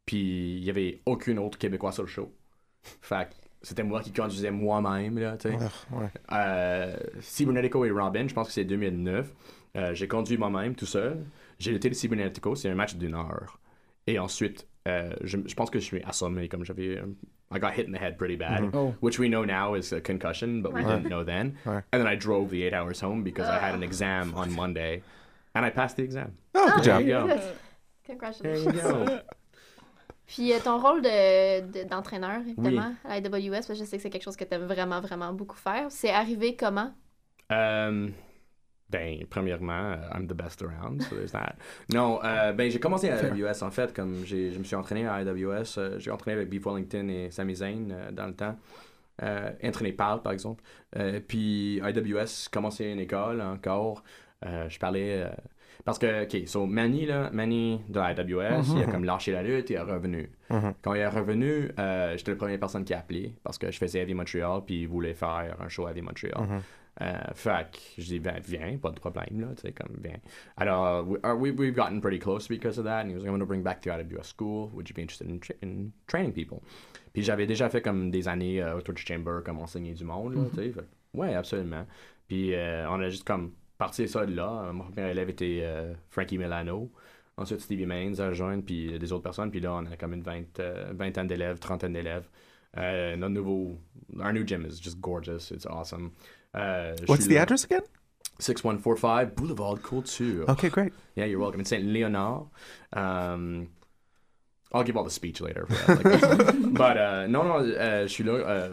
Puis il y avait aucune autre québécois sur le show. Fait que c'était moi qui conduisais moi-même là, tu sais. Ugh, ouais. Euh, Cybernetico et Robin, je pense que c'est 2009. Euh, j'ai conduit moi-même tout seul. J'ai été le Cybernetico, c'est un match d'une heure. Et ensuite, euh, je, je pense que je suis assommé, comme j'avais. um, I got hit in the head pretty bad, Oh. which we know now is a concussion, but we Ouais. didn't know then. Ouais. And then I drove the eight hours home because I had an exam on Monday, and I passed the exam. Oh, good There job. you go. There Congratulations. you go. Puis euh, ton rôle de- de- d'entraîneur, évidemment, à AWS, parce que je sais que c'est quelque chose que tu aimes vraiment, vraiment beaucoup faire. C'est arrivé comment? Euh, ben, premièrement, euh, I'm the best around, so there's that. Non, euh, ben, j'ai commencé à AWS, en fait, comme j'ai, je me suis entraîné à AWS. euh, j'ai entraîné avec Beef Wellington et Sami Zayn euh, dans le temps. Euh, entraîné par, par exemple. Euh, puis AWS, commencé une école encore. Euh, je parlais... parce que, OK, so Manny, là, Manny de la AWS, il a comme lâché la lutte et est revenu. Mhm. Quand il est revenu, euh, j'étais la première personne qui a appelé parce que je faisais Heavy Montreal puis il voulait faire un show Heavy Montreal. Mhm. Euh, fait que je dis, ben, viens, pas de problème, là, tu sais, comme, viens. Alors, we, uh, we, we've gotten pretty close because of that, and he was like, I'm going to bring back the AWS school, would you be interested in, tra- in training people? Puis j'avais déjà fait comme des années euh, au Twitch Chamber, comme enseigner du monde, là, tu sais, ouais, absolument. Puis on a juste comme parti ça de là. Mon premier élève était euh, Frankie Milano. Ensuite, Stevie Mains a rejoint, puis des autres personnes. Puis là, on a comme une vingt, euh, vingtaine d'élèves, trentaine d'élèves. Euh, notre nouveau, our new gym is just gorgeous. It's awesome. Euh, What's the là- address again? 6145 Boulevard Couture. Okay, great. Yeah, you're welcome. In St. Leonard. Um, I'll give all the speech later. For that, like this. but uh, non, non, euh, je suis là.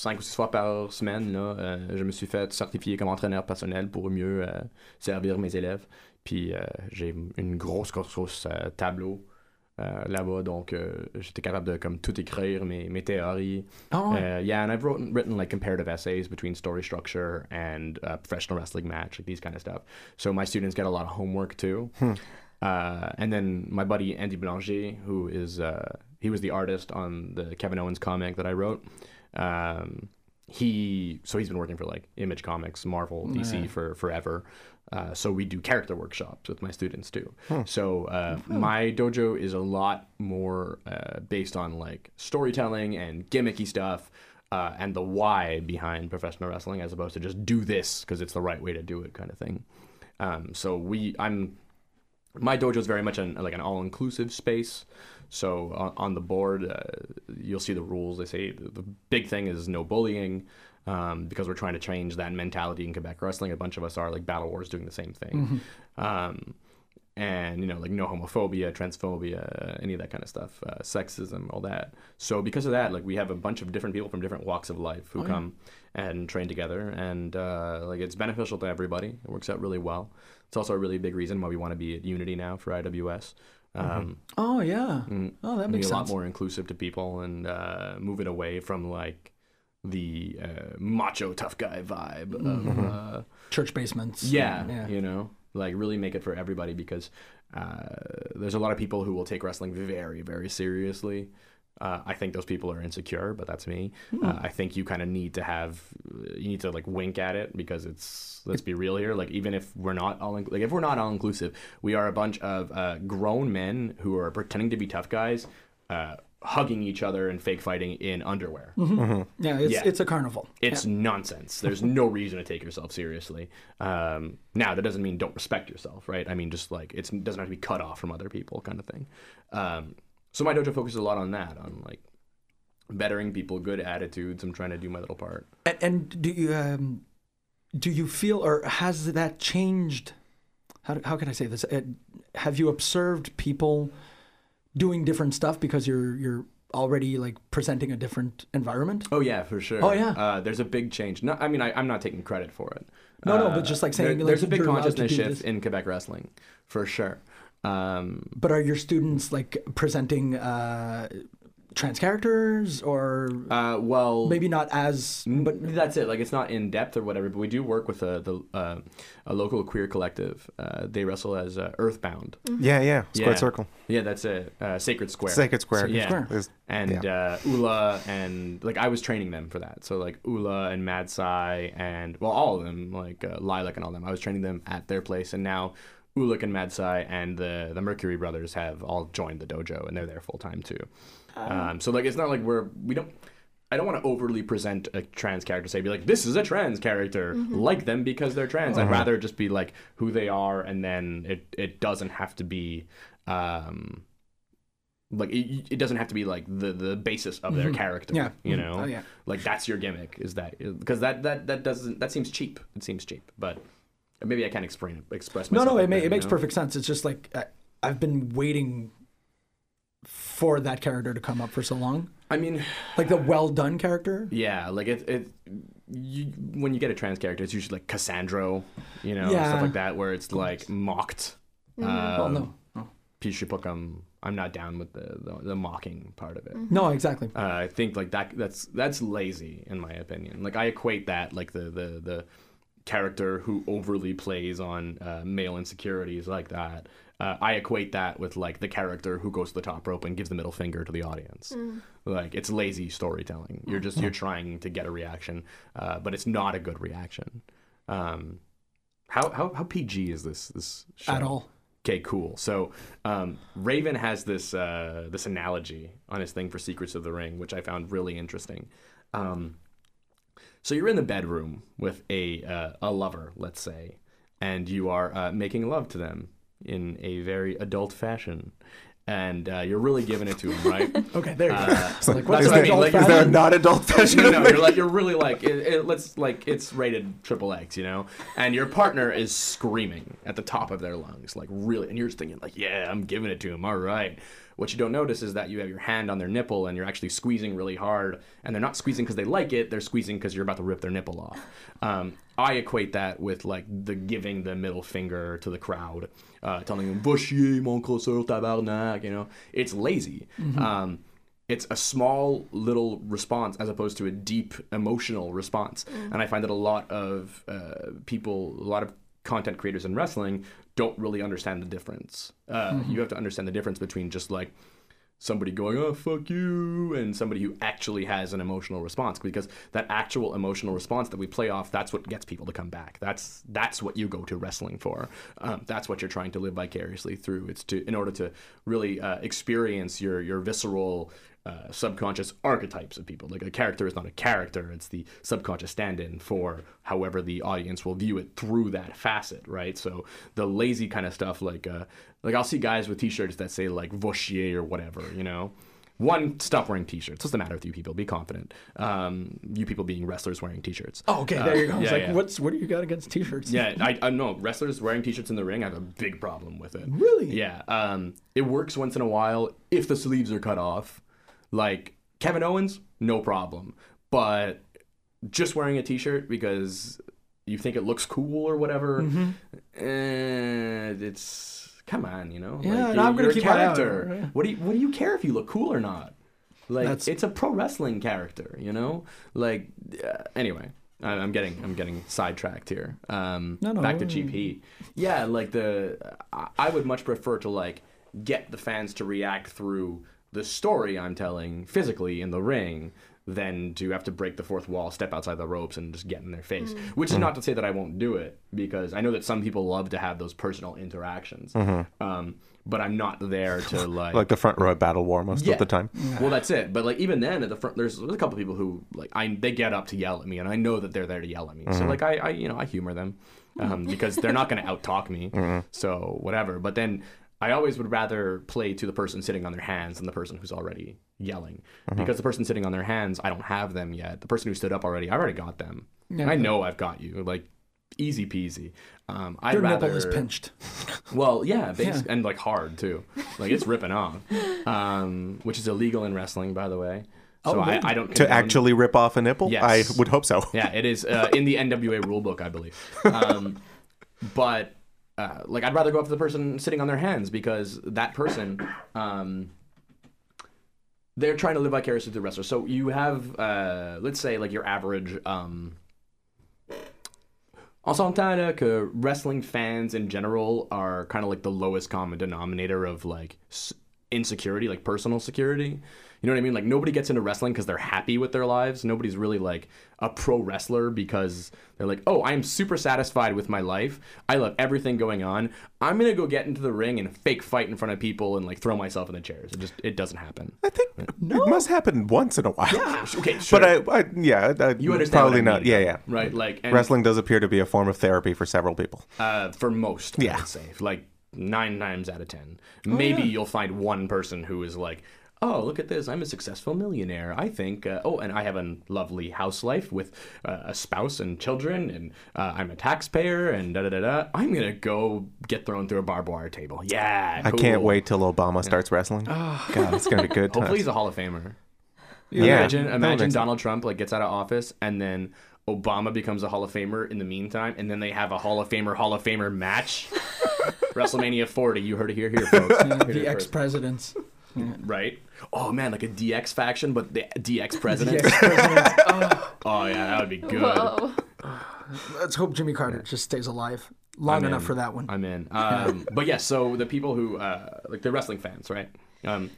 Cinq ou six fois par semaine, là, euh, je me suis fait certifier comme entraîneur personnel pour mieux euh, servir mes élèves. Puis euh, j'ai une grosse, grosse, grosse tableau là-bas, donc j'étais capable de comme tout écrire mes, mes théories. Ah ouais. Yeah, and I've wrote, written like comparative essays between story structure and uh, professional wrestling match, like these kind of stuff. So my students get a lot of homework too. Uh, and then my buddy Andy Blanger, who is uh, he was the artist on the Kevin Owens comic that I wrote. Um, he so he's been working for like Image Comics, Marvel, DC Yeah. for forever. Uh, so we do character workshops with my students too. So uh, my dojo is a lot more uh, based on like storytelling and gimmicky stuff, uh, and the why behind professional wrestling, as opposed to just do this because it's the right way to do it kind of thing. Um, so we, I'm, my dojo is very much an, like an all-inclusive space. So on, on the board, uh, you'll see the rules. They say the, the big thing is no bullying. Um, because we're trying to change that mentality in Quebec wrestling. A bunch of us are like Battle Wars doing the same thing. Um, and you know like no homophobia transphobia any of that kind of stuff uh, sexism all that so because of that like we have a bunch of different people from different walks of life who Oh, yeah. come and train together and uh, like it's beneficial to everybody it works out really well it's also a really big reason why we want to be at unity now for iws um, Oh yeah. mm, Oh, that and be makes a lot more inclusive to people and uh, move it away from like the uh, macho tough guy vibe of uh, Church basements. yeah, Yeah. you know, like really make it for everybody because uh, there's a lot of people who will take wrestling very, very seriously. Uh, I think those people are insecure, but that's me. Uh, I think you kind of need to have, you need to like wink at it because it's. Let's be real here. Like even if we're not all, like if we're not all inclusive, we are a bunch of uh, grown men who are pretending to be tough guys, uh, hugging each other and fake fighting in underwear. Yeah, it's Yeah. it's a carnival. It's nonsense. There's no reason to take yourself seriously. Um, now, that doesn't mean don't respect yourself, right? I mean, just like it's, it doesn't have to be cut off from other people, kind of thing. Um, so my dojo focuses a lot on that, on like bettering people, good attitudes. I'm trying to do my little part. And, and do you um, do you feel or has that changed? How how can I say this? Uh, have you observed people doing different stuff because you're you're already like presenting a different environment? Oh yeah, for sure. Oh, yeah. Uh, there's a big change. No, I mean, I, I'm not taking credit for it. No, no, Uh, but just like saying, there- like, there's a big you're allowed to consciousness shift this. in Quebec wrestling, for sure. Um, But are your students like presenting uh, trans characters or uh, well, maybe not as but but that's it. Like it's not in depth or whatever. But we do work with a the uh, a local queer collective. Uh, they wrestle as uh, Earthbound. Yeah, yeah. Squared Yeah. Circle. Yeah, that's it. Uh, Sacred Square. Sacred Square. yeah. Square. There's- And uh, Ula and like I was training them for that. So like Ula and Mad Sai and well all of them like uh, Lilac and all them. I was training them at their place, and now Ulik and Mad Sai and the the Mercury brothers have all joined the dojo and they're there full time too. Um, so like it's not like we're we don't. I don't want to overly present a trans character. Say, be like, this is a trans character. Like them because they're trans. I'd rather just be like who they are, and then it it doesn't have to be. Um, like it, it doesn't have to be like the the basis of their character yeah you Mhm. know oh yeah like that's your gimmick is that because that that that doesn't that seems cheap it seems cheap but maybe i can't explain express no myself no it, like ma- that, it makes know? perfect sense it's just like I, I've been waiting for that character to come up for so long i mean like the well done character yeah like it it you, when you get a trans character it's usually like cassandro you know Yeah. stuff like that where it's like mocked Mm-hmm. well um, no oh. Pishupukam, i'm not down with the the, the mocking part of it no exactly Uh, I think like that that's that's lazy in my opinion. Like I equate that like the the the character who overly plays on uh, male insecurities like that. Uh, I equate that with like the character who goes to the top rope and gives the middle finger to the audience. Like it's lazy storytelling. You're just you're trying to get a reaction, uh, but it's not a good reaction. Um, how how how PG is this this show? at all Okay, cool. So um, Raven has this uh, this analogy on his thing for Secrets of the Ring, which I found really interesting. Um, so you're in the bedroom with a uh, a lover, let's say, and you are uh, making love to them in a very adult fashion. and uh, you're really giving it to him, right? Okay, there you go. Uh, It's like, what I mean, like, adult Is there a fashion? not adult of no, it? you're like you're really like it, it, let's like it's rated triple X, you know, and your partner is screaming at the top of their lungs, like really, and you're just thinking like, yeah, I'm giving it to him, all right. What you don't notice is that you have your hand on their nipple and you're actually squeezing really hard, and they're not squeezing because they like it; they're squeezing because you're about to rip their nipple off. Um, I equate that with like the giving the middle finger to the crowd, uh, telling them "Vos mon crosseur tabarnak," you know, it's lazy. Um, it's a small little response as opposed to a deep emotional response and i find that a lot of uh, people a lot of content creators in wrestling don't really understand the difference. Uh, you have to understand the difference between just like somebody going oh fuck you and somebody who actually has an emotional response because that actual emotional response that we play off that's what gets people to come back. That's that's what you go to wrestling for. Um, that's what you're trying to live vicariously through. It's to in order to really uh, experience your your visceral uh, subconscious archetypes of people. Like a character is not a character; it's the subconscious stand-in for however the audience will view it through that facet, right? So the lazy kind of stuff, like uh, like I'll see guys with T-shirts that say like "Voshier" or whatever, you know. One, stop wearing T-shirts. What's the matter with you people? Be confident. Um, you people being wrestlers wearing T-shirts. Oh, okay, there you go. I was yeah, like, yeah. what's what do you got against t-shirts? Yeah, I, I know wrestlers wearing t-shirts in the ring. I have a big problem with it. Really? Yeah. Um, it works once in a while if the sleeves are cut off. Like Kevin Owens, no problem. But just wearing a t-shirt because you think it looks cool or whatever, Mm-hmm. eh, it's come on, you know. Yeah, like, no, you're, I'm gonna keep my eye character. yeah. What do you What do you care if you look cool or not? Like That's- it's a pro wrestling character, you know. Like uh, anyway, I- I'm getting I'm getting sidetracked here. Um, No, no. Back to GP. Yeah, like the I- I would much prefer to like get the fans to react through the story I'm telling physically in the ring than to have to break the fourth wall, step outside the ropes, and just get in their face. Mm-hmm. Which is mm-hmm. not to say that I won't do it because I know that some people love to have those personal interactions. Mm-hmm. Um, but I'm not there to like like the front row Battle War most Yeah. of the time. well, that's it. But like even then, at the front, there's, there's a couple people who like I they get up to yell at me, and I know that they're there to yell at me. So like I, I you know I humor them um, because they're not going to outtalk me. So whatever. But then I always would rather play to the person sitting on their hands than the person who's already yelling because the person sitting on their hands, I don't have them yet. The person who stood up already, I already got them. Yeah. I know I've got you. Like easy peasy. Um, I'd Your rather nipple is pinched. well, yeah, bas- and like hard too. Like it's ripping off, um, which is illegal in wrestling, by the way. So Oh, I. I don't To actually rip off a nipple? Yes. I would hope so. Yeah, it is uh, in the NWA rulebook, I believe. Um, but uh, like, I'd rather go up to the person sitting on their hands because that person, um, they're trying to live vicariously through the wrestler. So you have, uh, let's say, like your average. Um, on s'entend que wrestling fans in general are kind of like the lowest common denominator of like insecurity, like personal security. You know what I mean? Like nobody gets into wrestling because they're happy with their lives. Nobody's really like a pro wrestler because they're like, oh, I'm super satisfied with my life. I love everything going on. I'm gonna go get into the ring and fake fight in front of people and like throw myself in the chairs. It just it doesn't happen. I think no, it must happen once in a while. Yeah. Okay. Sure. But I, I yeah, I, you understand? probably what I not. Yeah, yeah. Right. Like and, Wrestling does appear to be a form of therapy for several people. Uh, for most, I Yeah. would say, like nine times out of ten. Oh, Maybe you'll find one person who is like, "Oh, look at this! I'm a successful millionaire. I think. Uh, oh, and I have a lovely house life with uh, a spouse and children, and uh, I'm a taxpayer, and da da da da. I'm gonna go get thrown through a barbed wire table. Yeah, I can't wait till Obama starts wrestling. God, it's gonna be good. Hopefully, times. he's a Hall of Famer. yeah. Imagine, imagine make sense. Donald Trump like gets out of office and then Obama becomes a Hall of Famer in the meantime, and then they have a Hall of Famer Hall of Famer match. WrestleMania 40, you heard it here, here, folks. You heard it The first. ex presidents. Right? Oh man, like a DX faction, but the DX president. Oh yeah, that would be good. Whoa. Let's hope Jimmy Carter just stays alive long I'm enough in. for that one. I'm in. Um, but yeah, so the people who uh, like the wrestling fans, right? Um,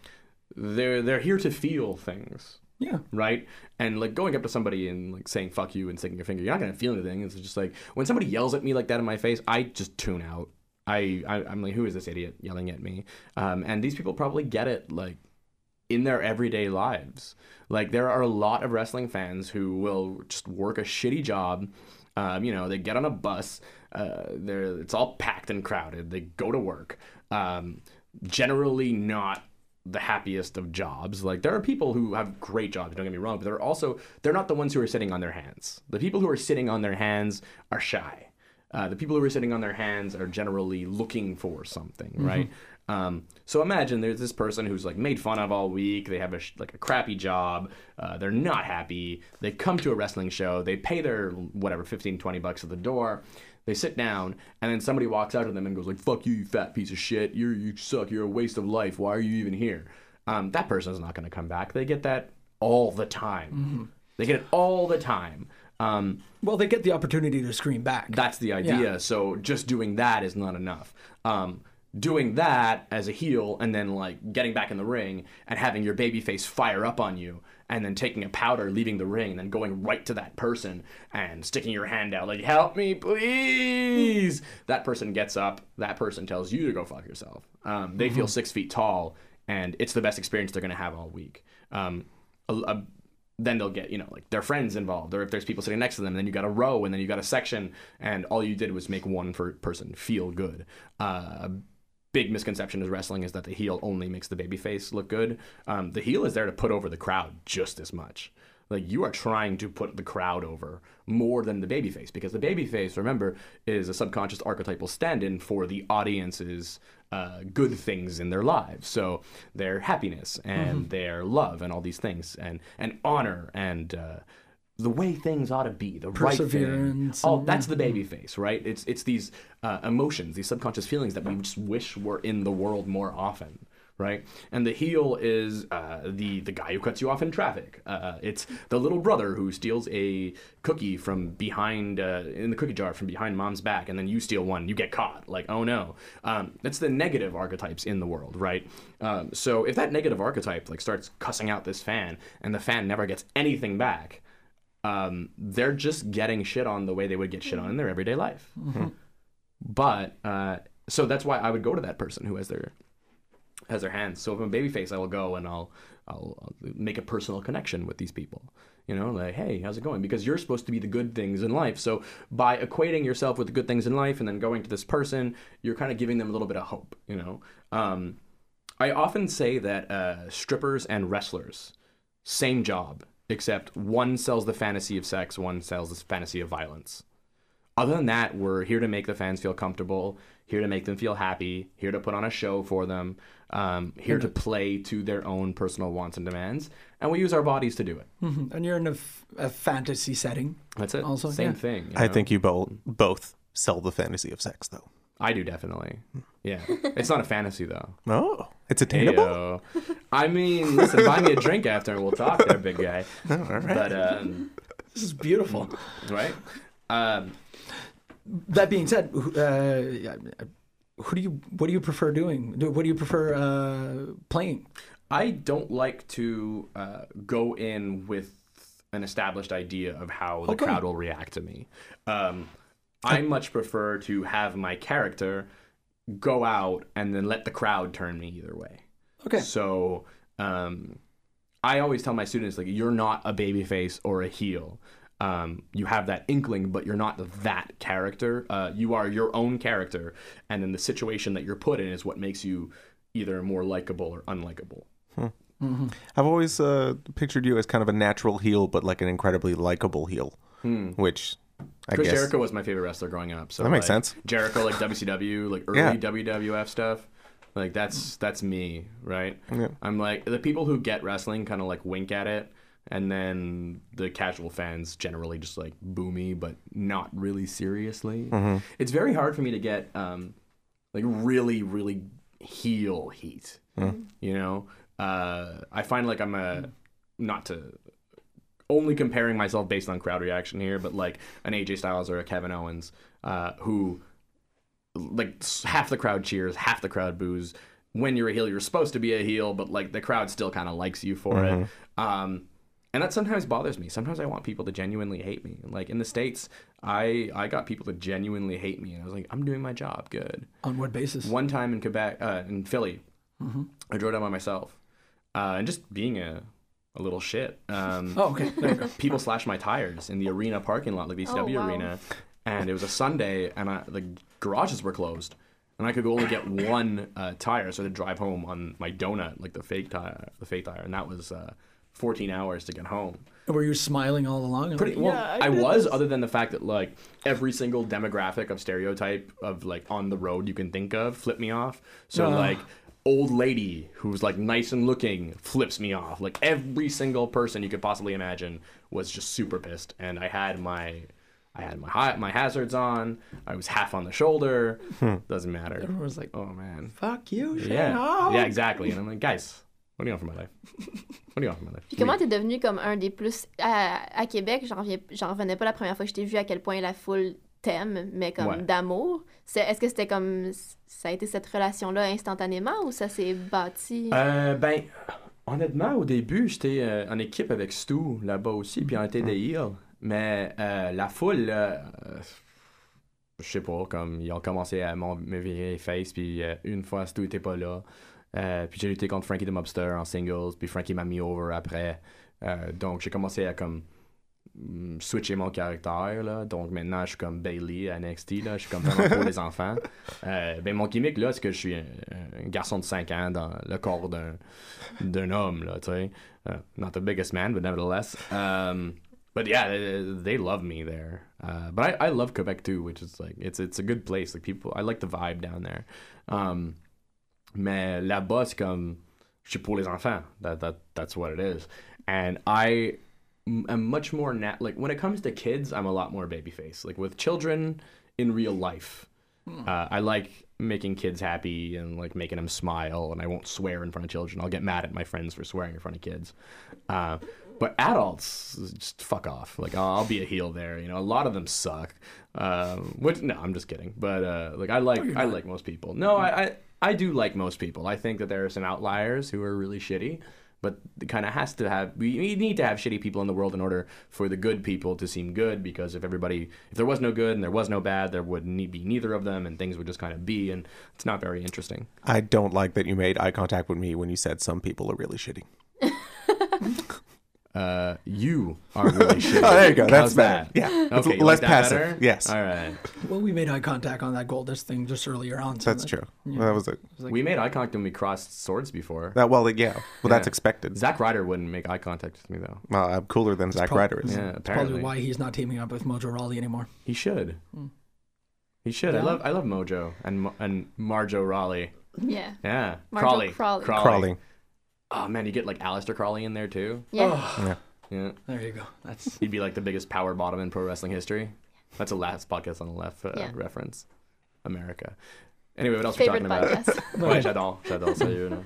they're they're here to feel things. yeah. right? And like going up to somebody and like saying "fuck you" and sticking your finger, you're not gonna feel anything. It's just like when somebody yells at me like that in my face, I just tune out. I, I I'm like, who is this idiot yelling at me? Um, and these people probably get it like in their everyday lives. Like there are a lot of wrestling fans who will just work a shitty job. Um, you know, they get on a bus. Uh, they're it's all packed and crowded. They go to work. Um, generally not the happiest of jobs. Like there are people who have great jobs, don't get me wrong, but they're also they're not the ones who are sitting on their hands. The people who are sitting on their hands are shy. Uh, the people who are sitting on their hands are generally looking for something, right? Um, so imagine there's this person who's like made fun of all week. They have a sh- like a crappy job. Uh, they're not happy. They come to a wrestling show. They pay their whatever 15, 20 bucks at the door. They sit down, and then somebody walks out to them and goes like, "Fuck you, you fat piece of shit. You you suck. You're a waste of life. Why are you even here?" Um, that person's not going to come back. They get that all the time. They get it all the time. Um, Well, they get the opportunity to scream back. that's the idea. Yeah. So just doing that is not enough. Um, doing that as a heel and then like getting back in the ring and having your baby face fire up on you and then taking a powder, leaving the ring, and then going right to that person and sticking your hand out like, help me, please. That person gets up. That person tells you to go fuck yourself. Um, they feel six feet tall and it's the best experience they're going to have all week. Um, a, a then they'll get you know like their friends involved or if there's people sitting next to them then you got a row and then you got a section and all you did was make one per person feel good. Uh, a big misconception is wrestling is that the heel only makes the baby face look good. Um, the heel is there to put over the crowd just as much. Like you are trying to put the crowd over more than the babyface because the babyface remember is a subconscious archetypal stand-in for the audience's uh, good things in their lives. So their happiness and their love and all these things and and honor and uh, the way things ought to be the right thing. Oh that's the baby face right? It's it's these uh, emotions these subconscious feelings that we just wish were in the world more often right? And the heel is uh, the the guy who cuts you off in traffic. Uh, it's the little brother who steals a cookie from behind uh, in the cookie jar from behind mom's back, and then you steal one, you get caught. Like, oh no, um, that's the negative archetypes in the world, right? Um, so if that negative archetype like starts cussing out this fan, and the fan never gets anything back. Um, they're just getting shit on the way they would get shit on in their everyday life. But uh, so that's why I would go to that person who has their has their hands. So if I'm a babyface, I will go and I'll, I'll I'll make a personal connection with these people. You know, like, hey, how's it going? Because you're supposed to be the good things in life. So by equating yourself with the good things in life and then going to this person, you're kind of giving them a little bit of hope. You know, um, I often say that uh, strippers and wrestlers, same job, except one sells the fantasy of sex, one sells the fantasy of violence other than that, we're here to make the fans feel comfortable, here to make them feel happy, here to put on a show for them, um, here to play to their own personal wants and demands, and we use our bodies to do it. Mhm. And you're in a, f- a fantasy setting. That's it. Also, Same yeah. thing. you I think you both both sell the fantasy of sex, though. I do definitely. Yeah, it's not a fantasy though. Oh, it's attainable. Heyo. I mean, listen, buy me a drink after and we'll talk there, big guy. All right. But um, This is beautiful. right. Um, That being said, who- uh, who do you what do you prefer doing? What do you prefer uh, playing? I don't like to uh, go in with an established idea of how the Okay. crowd will react to me. Um, I much prefer to have my character go out and then let the crowd turn me either way. Okay. So um, I always tell my students like you're not a babyface or a heel. Um, you have that inkling, but you're not that character. Uh, you are your own character, and then the situation that you're put in is what makes you either more likable or unlikable. I've always uh, pictured you as kind of a natural heel, but like an incredibly likable heel, which I Chris guess Jericho was my favorite wrestler growing up. So That makes like, sense. Jericho, like WCW, like early Yeah. WWF stuff. Like that's that's me, right? Yeah. I'm like the people who get wrestling kind of like wink at it, and then the casual fans generally just like boo me, but not really seriously. Mm-hmm. It's very hard for me to get um, like really really heel heat. You know, uh, I find like I'm a not to only comparing myself based on crowd reaction here, but like an AJ Styles or a Kevin Owens, uh, who like half the crowd cheers, half the crowd boos. When you're a heel, you're supposed to be a heel, but like the crowd still kind of likes you for it. Um, and that sometimes bothers me. Sometimes I want people to genuinely hate me. Like in the states, I I got people to genuinely hate me, and I was like, I'm doing my job good. On what basis? One time in Quebec, uh, in Philly, I drove down by myself, uh, and just being a a little shit. Um, Oh, okay. There go. people slashed my tires in the arena parking lot, the ECW Oh, wow. arena, and it was a Sunday, and I, the garages were closed. and I could only get one uh, tire, so I had to drive home on my donut, like the fake tire, the fake tire, and that was uh, 14 hours to get home. Were you smiling all along? Pretty Like, well. yeah, I, did was, this. other than the fact that like every single demographic of stereotype of like on the road you can think of flipped me off. So Ah. like old lady who's like nice and looking flips me off. Like every single person you could possibly imagine was just super pissed, and I had my. I had my hi- my hazards on. I was half on the shoulder. Doesn't matter. Everyone was like, Oh man. "Fuck you, Shane." Yeah. Yeah, exactly. And I'm like, guys, what do you want from my life? What do you want from my life? Puis comment t'es devenu comme un des plus. À, à Québec, j'en revenais pas la première fois que je t'ai vu à quel point la foule t'aime, mais comme Ouais. d'amour. Est-ce que c'était comme. Ça a été cette relation-là instantanément ou ça s'est bâti? Euh, ben, honnêtement, au début, j'étais euh, en équipe avec Stu là-bas aussi, puis on était des heels. Mais euh, la foule, euh, je sais pas, comme ils ont commencé à m'en- me virer les face, puis une fois, Stu était pas là. Euh, puis j'ai lutté contre Frankie the Mobster en singles, puis Frankie m'a mis over après. Euh, donc j'ai commencé à comme mm, switcher mon caractère là. Donc maintenant je suis comme Bailey à NXT là. Je suis comme vraiment pour les enfants. Euh, ben mon gimmick là c'est que je suis un, un garçon de 5 ans dans le corps d'un d'un homme là tu sais. Uh, not the biggest man but nevertheless. Um, but yeah they, they love me there. Uh, but I, I love Quebec too which is like it's it's a good place. Like people I like the vibe down there. Um, mais là-bas c'est comme je suis pour les enfants. That, that that's what it is. And I am much more nat like when it comes to kids i'm a lot more babyface. Like with children in real life uh, i like making kids happy and like making them smile and i won't swear in front of children. I'll get mad at my friends for swearing in front of kids. Uh, but adults just fuck off. Like I'll, I'll be a heel there you know? A lot of them suck. Um, which no i'm just kidding. But uh, like i like i like most people. No I, I i do like most people i think that there are some outliers who are really shitty but it kind of has to have we, we need to have shitty people in the world in order for the good people to seem good because if everybody if there was no good and there was no bad there would ne- be neither of them and things would just kind of be and it's not very interesting I don't like that you made eye contact with me when you said some people are really shitty. uh you are really shitty Oh, there you go. That's How's better. that? Yeah. It's okay you less like that passive. better? Yes. all right Well, we made eye contact on that Goldust thing just earlier on. so That's that- true. Yeah. That was it. we made eye contact when we crossed swords before That well, yeah. Well, that's expected. Zack Ryder wouldn't make eye contact with me though Well, I'm cooler than Zack Ryder is. yeah Probably apparently why he's not teaming up with Mojo Rawley anymore. he should he should I love I love Mojo and and Marjo Raleigh Yeah. yeah Marjo Crawley Crawley. Crawling. Oh man, you get like Aleister Crowley in there too. Yeah. Yeah. Yeah, There you go. That's he'd be like the biggest power bottom in pro wrestling history. That's a last podcast on the left uh, Yeah. reference. America. Anyway, what else Favorite we talking about? podcast. Ouais, j'adore, j'adore ça, you know.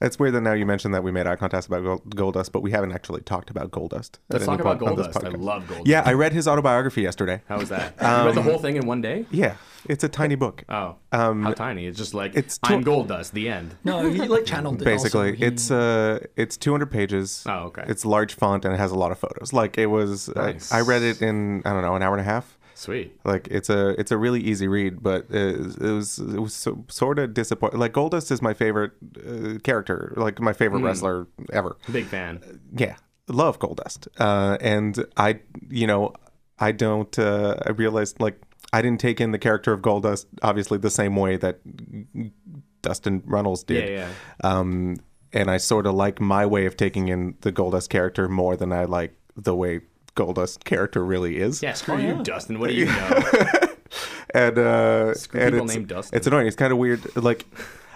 It's weird that now you mentioned that we made eye contact about Gold, Goldust, but we haven't actually talked about Goldust. at Let's any talk about point on this Goldust. I podcast. love Goldust. Yeah, I read his autobiography yesterday. How was that? you read the whole thing in one day? Yeah, it's a tiny book. Oh, Um, how tiny? It's just like it's I'm too- Goldust. The end. no, he like channeled it Basically, also. It's uh, it's 200 pages. Oh, okay. It's large font and it has a lot of photos. Like it was, I- Nice. I, read it in I don't know an hour and a half. Sweet. Like it's a it's a really easy read, but it, it was it was so, sort of disappointing. Like Goldust is my favorite uh, character, like my favorite Mm. wrestler ever. Big fan. yeah love goldust uh and i you know i don't uh i realized like i didn't take in the character of goldust obviously the same way that dustin runnels did Yeah, yeah. um and i sort of like my way of taking in the goldust character more than i like the way goldust character really is Yeah, screw Oh, you, yeah. Dustin. What do you know? and uh Screw and people it's, named Dustin. it's annoying it's kind of weird like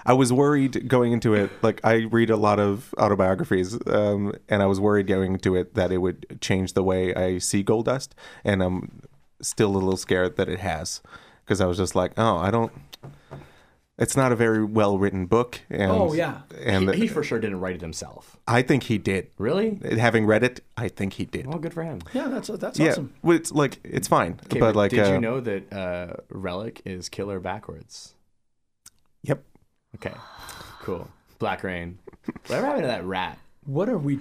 i was worried going into it like i read a lot of autobiographies um and i was worried going into it that it would change the way i see goldust and i'm still a little scared that it has because i was just like oh i don't it's not a very well written book and Oh, yeah. and he, he for sure didn't write it himself. i think he did Really? having read it i think he did Well, good for him. yeah, that's that's yeah awesome. well, it's like it's fine Okay, but like did uh, you know that uh, Relic is killer backwards? yep Okay, cool. Black Rain. Whatever happened to that rat? What are we?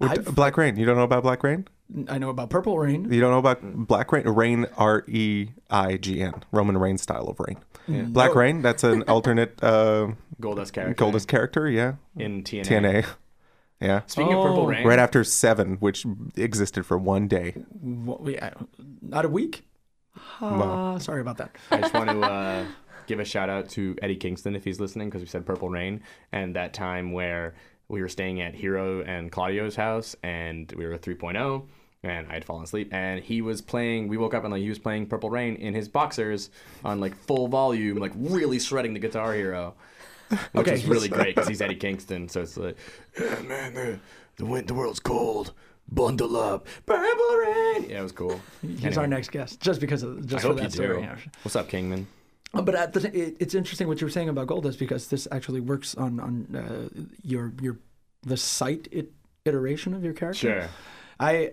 I've, black rain you don't know about black rain I know about Purple Rain. You don't know about Black Rain? Rain, R E I G N. Roman Reigns style of rain. Black Oh. Rain, that's an alternate uh, Goldust character. Goldust character, yeah. in TNA. TNA. Yeah. Speaking of Purple Oh. Rain, Right after Seven, which existed for one day. What, we, uh, not a week. Ah, sorry about that. I just want to uh, give a shout out to Eddie Kingston if he's listening because we said Purple Rain and that time where we were staying at Hero and Claudio's house and we were 3.0 and I had fallen asleep and he was playing we woke up and like he was playing Purple Rain in his boxers on like full volume like really shredding the Guitar Hero. Which Okay, is really great because he's Eddie Kingston, so it's like, yeah, man, the the, wind, the world's cold. Bundle up, purple rain. Yeah, it was cool. He's Anyway. our next guest, just because of just I for hope you that story. do. yeah. What's up, Kingman? But at the, it, it's interesting what you were saying about Goldust because this actually works on on uh, your your the site it, iteration of your character. Sure. I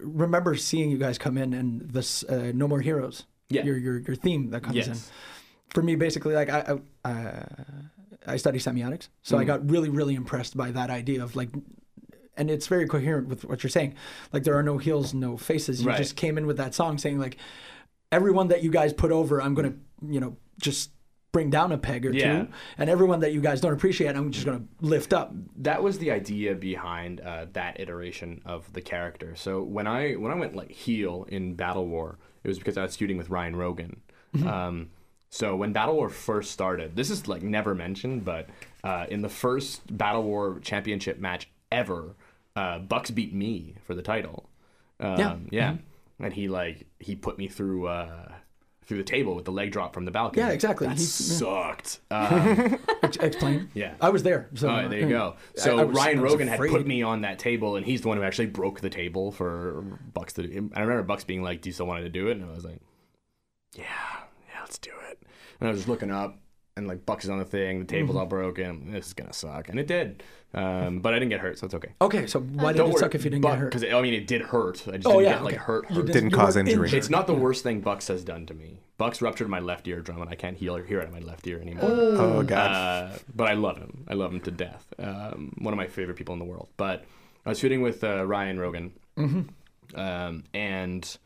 remember seeing you guys come in and this uh, No More Heroes. Yeah. Your your your theme that comes in. For me, basically, like I I, uh, I study semiotics, so I Mm. got really really impressed by that idea of like. And it's very coherent with what you're saying. Like there are no heels, no faces. You Right. just came in with that song saying like, everyone that you guys put over, I'm gonna, you know, just bring down a peg or Yeah. two, and everyone that you guys don't appreciate, I'm just gonna lift up. that was the idea behind uh, that iteration of the character. So when I when I went like heel in Battle War, it was because I was feuding with Ryan Rogan. Um, so when Battle War first started, this is like never mentioned, but uh, in the first Battle War championship match ever, uh, Bucks beat me for the title. Um, Yeah. yeah, and he like he put me through. Uh, through the table with the leg drop from the balcony. Yeah, exactly. That yeah. sucked. Um, explain. Yeah. I was there. So there you go. So I was- Ryan I Rogan had put me on that table, and he's the one who actually broke the table for Bucks to do. I remember Bucks being like, "Do you still want to do it?" And I was like, "Yeah, yeah, let's do it." And I was just looking up, and like Bucks is on the thing, the table's Mm-hmm. all broken. This is gonna suck, and it did. Um, but I didn't get hurt, so it's okay. Okay, so why did Don't it worry, suck if you didn't get hurt? Because I mean, it did hurt. I just Oh, didn't yeah, get like okay. hurt. You hurt. Didn't you cause were injury. injured. It's not the worst thing Bucks has done to me. Bucks ruptured my left eardrum, and I can't heal or hear out of my left ear anymore. Oh god. Uh, but I love him. I love him to death. Um, one of my favorite people in the world. But I was shooting with uh, Ryan Rogan, um, and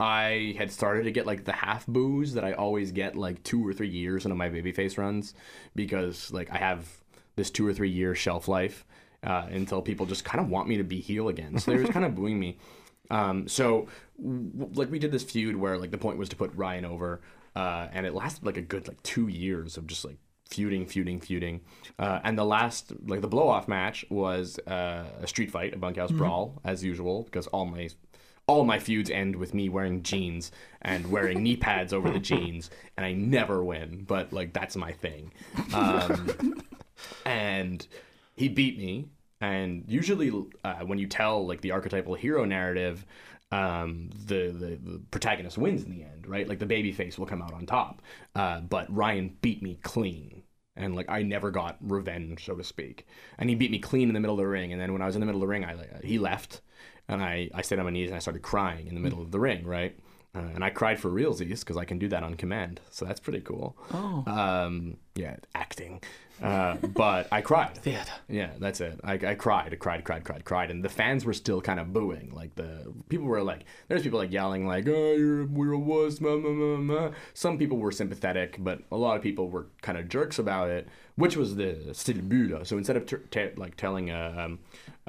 I had started to get like the half booze that I always get like two or three years into my babyface runs because like I have this two or three year shelf life uh, until people just kind of want me to be heel again. So they were kind of booing me. Um, so w- like we did this feud where like the point was to put Ryan over, uh, and it lasted like a good like two years of just like feuding, feuding, feuding. Uh, and the last like the blow off match was uh, a street fight, a bunkhouse brawl as usual because all my all my feuds end with me wearing jeans and wearing knee pads over the jeans, and I never win. But like that's my thing. Um, and he beat me. And usually, uh, when you tell like the archetypal hero narrative, um, the, the the protagonist wins in the end, right? Like the baby face will come out on top. Uh, but Ryan beat me clean. And like I never got revenge, so to speak. And he beat me clean in the middle of the ring. And then when I was in the middle of the ring, I like, he left, and I I stayed on my knees and I started crying in the middle of the ring, right? Uh, and I cried for realsies because I can do that on command, so that's pretty cool. Oh. Um, yeah, acting. Uh, but I cried. Theater. Yeah, that's it. I, I cried, I cried, cried, cried, cried, and the fans were still kind of booing. Like the people were like, there's people like yelling like, "Oh, you're we're a wuss." Ma, ma, ma, ma. Some people were sympathetic, but a lot of people were kind of jerks about it, which was the style but. So instead of t- t- like telling a, um,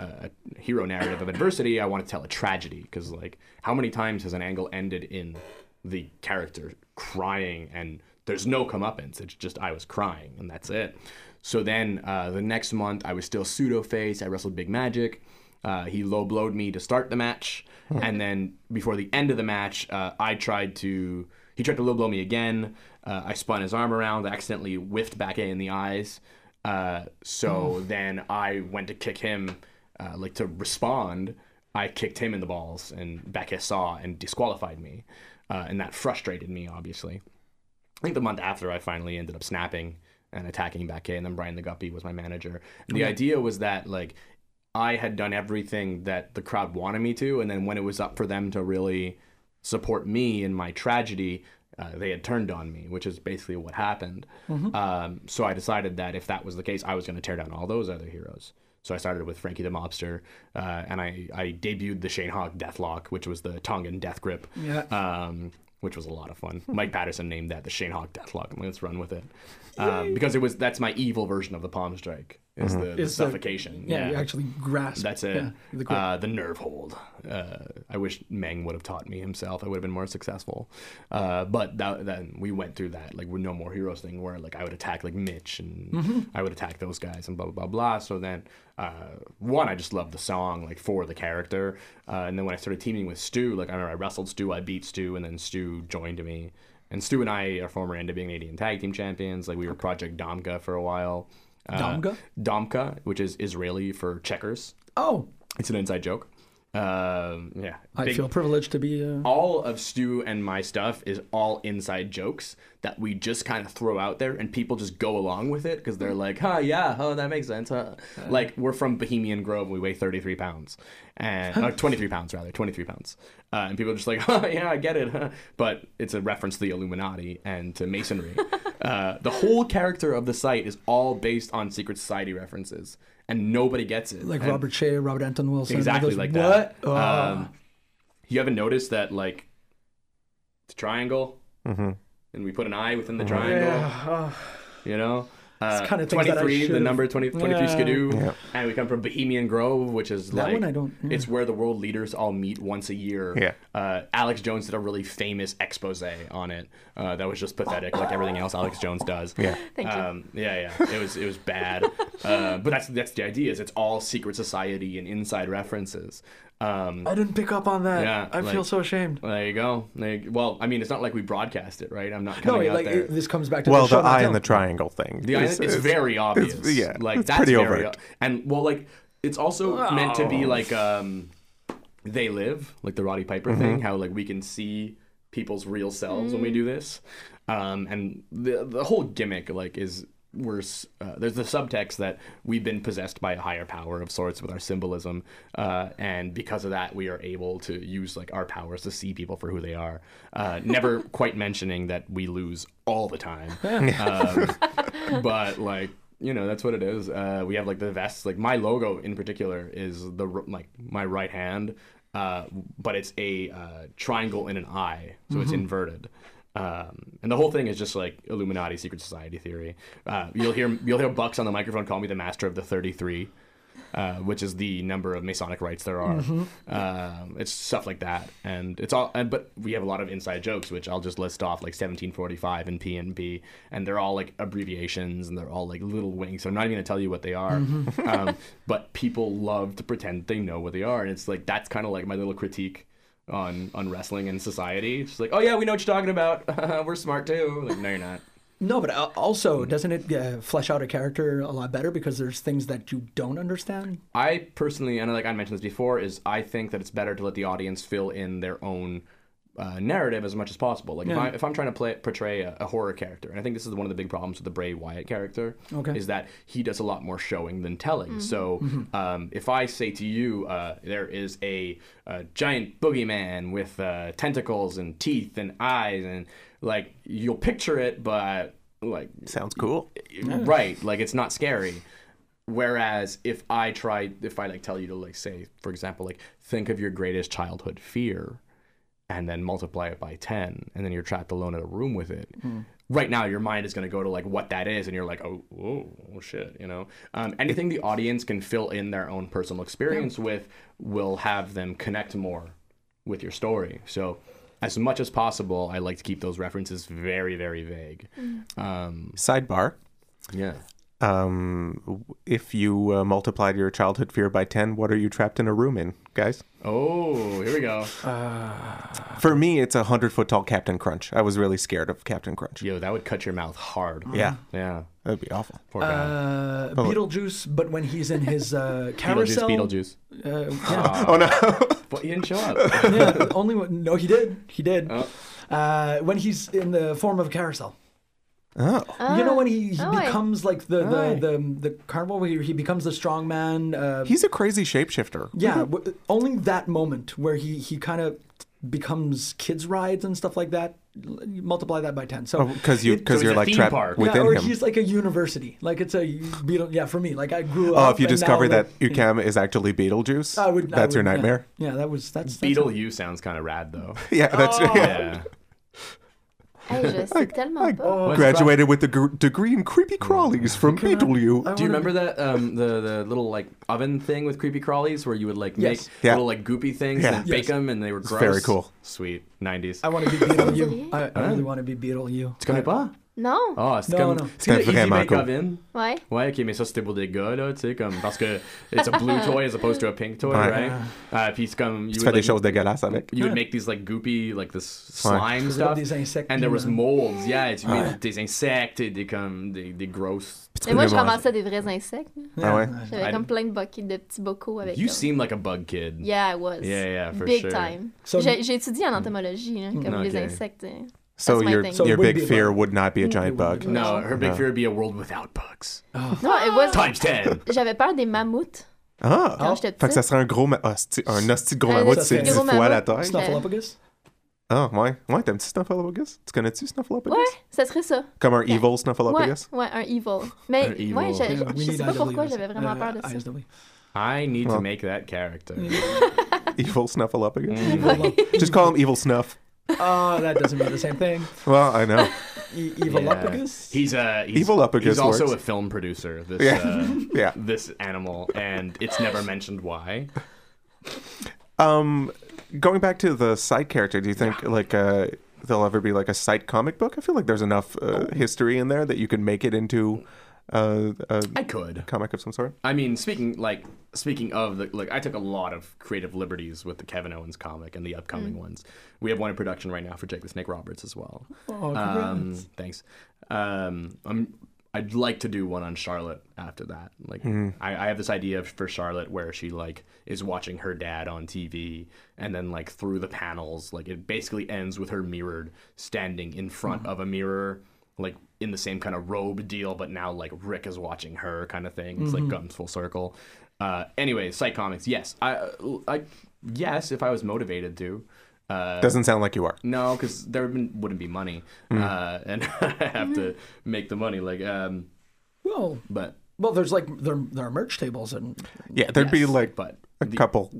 a hero narrative of adversity, I want to tell a tragedy because like how many times has an angle ended in the character crying and there's no comeuppance. It's just I was crying and that's it. So then uh, the next month I was still pseudo face. I wrestled Big Magic. Uh, he low blowed me to start the match, and then before the end of the match, uh, I tried to. He tried to low blow me again. Uh, I spun his arm around, accidentally whiffed back A in the eyes. Uh, so then I went to kick him, uh, like to respond. I kicked him in the balls, and Becca saw and disqualified me, uh, and that frustrated me obviously. I think the month after, I finally ended up snapping and attacking Becca, and then Brian the Guppy was my manager. And the idea was that like I had done everything that the crowd wanted me to, and then when it was up for them to really support me in my tragedy, uh, they had turned on me, which is basically what happened. Um, so I decided that if that was the case, I was going to tear down all those other heroes. So I started with Frankie the Mobster, uh, and I, I debuted the Shane Hawk Deathlock, which was the Tongan Death Grip, Yeah. um, which was a lot of fun. Mike Patterson named that the Shane Hawk Deathlock. I'm like, let's run with it, um, because it was that's my evil version of the Palm Strike. Is the, the It's the- suffocation? Yeah, you actually grasp. That's it. Yeah, the uh, the nerve hold. Uh, I wish Meng would have taught me himself. I would have been more successful. Uh, but that, then we went through that like with No More Heroes thing where like I would attack like Mitch and I would attack those guys and blah blah blah blah. So then uh, one, I just loved the song like for the character. Uh, and then when I started teaming with Stu, like I remember I wrestled Stu, I beat Stu, and then Stu joined me. And Stu and I are former NWA Canadian Tag Team Champions. Like we were Project Domka for a while. Uh, Domka? Domka, which is Israeli for checkers. Oh, It's an inside joke. Um, yeah. I Big- feel privileged to be. Uh, all of Stu and my stuff is all inside jokes that we just kind of throw out there and people just go along with it because they're like, huh, yeah, oh, that makes sense. Huh? Like, we're from Bohemian Grove. We weigh 33 pounds. And uh, 23 pounds, rather, 23 pounds. Uh, and people are just like, oh, yeah, I get it. Huh? But it's a reference to the Illuminati and to Masonry. uh, the whole character of the site is all based on secret society references. And nobody gets it. like And- Robert Shea, Robert Anton Wilson. exactly those- like what? that. Oh. Um, you haven't noticed that like it's a triangle, Mhm. and we put an eye within the triangle. yeah. You know, uh, kinda things that I 23, the number 20, 23 Yeah. Skidoo, Yeah. and we come from Bohemian Grove, which is That like one I don't- yeah. it's where the world leaders all meet once a year. Yeah. Uh, Alex Jones did a really famous expose on it. Uh, that was just pathetic, like everything else Alex Jones does. Yeah. Thank you. Um, yeah, yeah, it was it was bad, uh, but that's that's the idea. Is it's all secret society and inside references. Um, I didn't pick up on that. Yeah, I feel so ashamed. there you go. There you- well, I mean, it's not like we broadcast it, right? I'm not No, coming out like there. it- this comes back to Well, the, show the eye and the triangle thing. the is- it's, is- very obvious. yeah, like it's that's pretty very overt. and well, like it's also meant to be like um, they live like the Roddy Piper Mm-hmm. thing. How like we can see people's real selves when we do this, um, and the the whole gimmick like is we're uh, there's the subtext that we've been possessed by a higher power of sorts with our symbolism, uh, and because of that, we are able to use like our powers to see people for who they are. Uh, never quite mentioning that we lose all the time, um, but like you know that's what it is. Uh, we have like the vests. Like my logo in particular is the like my right hand, uh, but it's a uh, triangle and an eye, so it's inverted. Um, and the whole thing is just like Illuminati secret society theory. Uh, you'll hear you'll hear Bucks on the microphone call me the master of the thirty three. Uh, which is the number of Masonic rites there are. Um, it's stuff like that, and it's all. And but we have a lot of inside jokes, which I'll just list off, like 1745 and PNP, and B, and they're all like abbreviations, and they're all like little wings. So I'm not even gonna tell you what they are. um, but people love to pretend they know what they are, and it's like that's kind of like my little critique on on wrestling and society. It's like, oh yeah, we know what you're talking about. We're smart too. Like, no, you're not. No, but also, doesn't it uh, flesh out a character a lot better because there's things that you don't understand? I personally, and like I mentioned this before, is I think that it's better to let the audience fill in their own uh, narrative as much as possible. Like if, Yeah. I, if I'm trying to play portray a, a horror character, and I think this is one of the big problems with the Bray Wyatt character, Okay. is that he does a lot more showing than telling. So um, if I say to you, uh, there is a, a giant boogeyman with uh, tentacles and teeth and eyes, and like you'll picture it, but like Sounds cool. right like it's not scary whereas if i try if i like tell you to like say for example like think of your greatest childhood fear and then multiply it by 10 and then you're trapped alone in a room with it. Right now your mind is going to go to like what that is and you're like oh whoa, oh shit you know? Um, anything the audience can fill in their own personal experience with will have them connect more with your story. So as much as possible i like to keep those references very very vague. Um, Sidebar. yeah Um, if you uh, multiplied your childhood fear by 10, what are you trapped in a room in, guys? Oh, here we go. For me, it's a 100 foot tall Captain Crunch. I was really scared of Captain Crunch. Yo, that would cut your mouth hard. Yeah, Yeah. that'd be awful. Poor guy. Uh, Beetlejuice, but when he's in his uh, Beetlejuice, carousel. Beetlejuice. Uh, yeah, Oh, no. But he didn't show up. yeah, only when, no, he did. He did. Oh. Uh, when he's in the form of a carousel. Oh. you know when he, he oh, I- becomes like the the, Aye. the the carnival where he becomes the strong man. Uh, He's a crazy shapeshifter. yeah, w- only that moment where he he kind of becomes kids rides and stuff like that. you Multiply that by ten. So Because you because so you're like trapped park. within yeah, or him. he's like a university. Like it's a Beetle. Yeah, for me, like I grew up Oh, up. if you and now, discover like, that UQAM is actually Beetlejuice, I would, I that's your would- yeah. nightmare. Yeah, that was that's, that's Beetle U sounds kind of rad though. Yeah, that's Oh. yeah. Yeah. Hey, je sais tellement I pas. graduated with a gr- degree in creepy crawlies from BW. Do you remember that um, the the little like oven thing with creepy crawlies where you would like Yes. make Yeah. little like goopy things Yeah. and bake them and they were It's gross? very cool. Sweet, 90s. I want to be Beetle you. I, I really want to be Beetle you. Tu connais pas? Non? Ah, c'est Non, comme C'était vraiment cool. Oven. Ouais. Ouais, ok, mais ça c'était pour des gars là, tu sais comme parce que it's a blue toy as opposed to a pink toy, Ouais. right? Uh, puis c'est comme Tu fais des choses dégueulasses avec. You would Ouais. make these like goopy like this Ouais. slime comme stuff. des insectes. And there was molds, yeah, tu Ouais. mets des insectes et des comme des, des grosses. Mais moi, je ramassais des vrais insectes. là. Ah ouais? J'avais comme plein de buckets, de petits bocaux avec. You seem like a bug kid. Yeah, I was. Yeah, yeah, for Big sure. time. So- J'ai étudié en entomologie, là, comme les insectes. So That's my your thing. So it your big be fear would not be a giant bug? No, her big No. fear would be a world without bugs. Oh. Non, it was. Times 10. J'avais peur des mammouths Ah! quand j'étais Fait que ça petite. serait un gros ma- hostie- un hostie de gros Un mammouth, hostie c'est de 10 gros fois la mammouth. taille. Snuffleupagus? Ah, ouais. Ouais, t'aimes-tu Snuffleupagus? Tu connais-tu Snuffleupagus? Ouais, ça serait ça. Comme un evil Ouais, Snuffleupagus? ouais, un evil. Mais Un evil. ouais, je, Yeah, je- we je sais pas pourquoi j'avais vraiment Uh, peur de ça. ISW. I need to Well. make that character. Evil Snuffleupagus? Mm. Just call him Evil Snuff. Oh, that doesn't mean the same thing. Well, I know. E- Evilupagus? He's a he's, Evil Upagus He's also works. a film producer. This Yeah. uh, Yeah. this animal, and it's never mentioned why. Um, going back to the side character, do you think like uh, there'll ever be like a side comic book? I feel like there's enough uh, history in there that you can make it into uh, a I could. comic of some sort. I mean, speaking like speaking of the like, I took a lot of creative liberties with the Kevin Owens comic and the upcoming ones. We have one in production right now for Jake the Snake Roberts as well. Oh, Um, congrats. thanks. Um, I'm. I'd like to do one on Charlotte after that. Like, I, I have this idea for Charlotte where she like is watching her dad on TV, and then like through the panels, like it basically ends with her mirrored standing in front of a mirror, like in the same kind of robe deal, but now like Rick is watching her kind of thing. It's like comes full circle. Uh, anyway, Sight Comics. Yes, I, I, yes, if I was motivated to. Uh, Doesn't sound like you are. no, because there wouldn't be money, uh, and I have to make the money. Like, um, Well, but well, there's like there, there are merch tables and Yeah, there'd be like but a the- couple,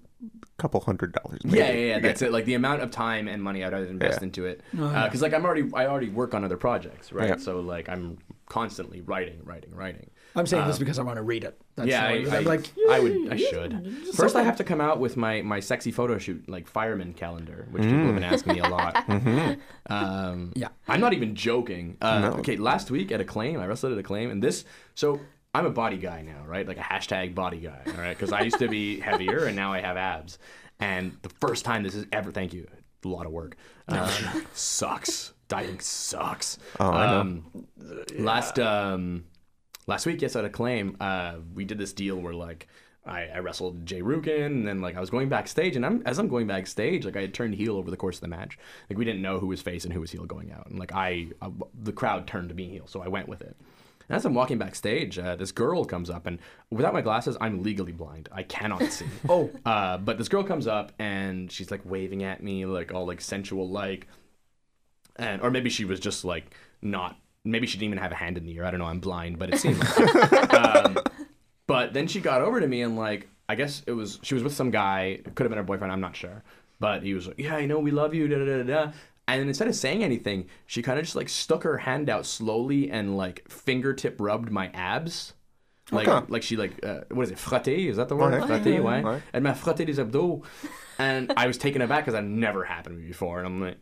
couple hundred dollars. Yeah, yeah, yeah. That's it. Like the amount of time and money I'd invest Yeah. into it, Oh, yeah. because like I'm already, I already work on other projects, right? Yeah. So like I'm constantly writing, writing, writing. I'm saying this Um, because I want to read it. That's yeah, the I, only- I, like I would, I should. First, I have to come out with my my sexy photo shoot, like fireman calendar, which people have been asking me a lot. Um, Yeah. I'm not even joking. Uh, No. Okay, last week at Acclaim, I wrestled at Acclaim, and this. So I'm a body guy now, right? Like a hashtag body guy, all right? Because I used to be heavier, and now I have abs. And the first time this is ever, thank you, a lot of work. Um, sucks. Dieting sucks. Oh, I know. Um, Last um, last week, yes, at Acclaim, uh, we did this deal where like. I, I wrestled Jay Rukin, and then like I was going backstage, and I'm as I'm going backstage, like I had turned heel over the course of the match. Like we didn't know who was face and who was heel going out, and like I, I the crowd turned to me heel, so I went with it. And as I'm walking backstage, uh, this girl comes up, and without my glasses, I'm legally blind. I cannot see. oh, Uh, but this girl comes up and she's like waving at me, like all like sensual, like, and or maybe she was just like not. Maybe she didn't even have a hand in the air. I don't know. I'm blind, but it seemed like. um, but then she got over to me and like I guess it was she was with some guy. Could have been her boyfriend. I'm not sure. But he was like, "Yeah, I know we love you." Da da da da. And then instead of saying anything, she kind of just like stuck her hand out slowly and like fingertip rubbed my abs. Like, Okay. like she like uh, what is it? Fratter? Is that the word? Ouais. Fratter, ouais. Ouais. Elle m'a frotté les abdos, and I was taken aback because that never happened to me before. And I'm like,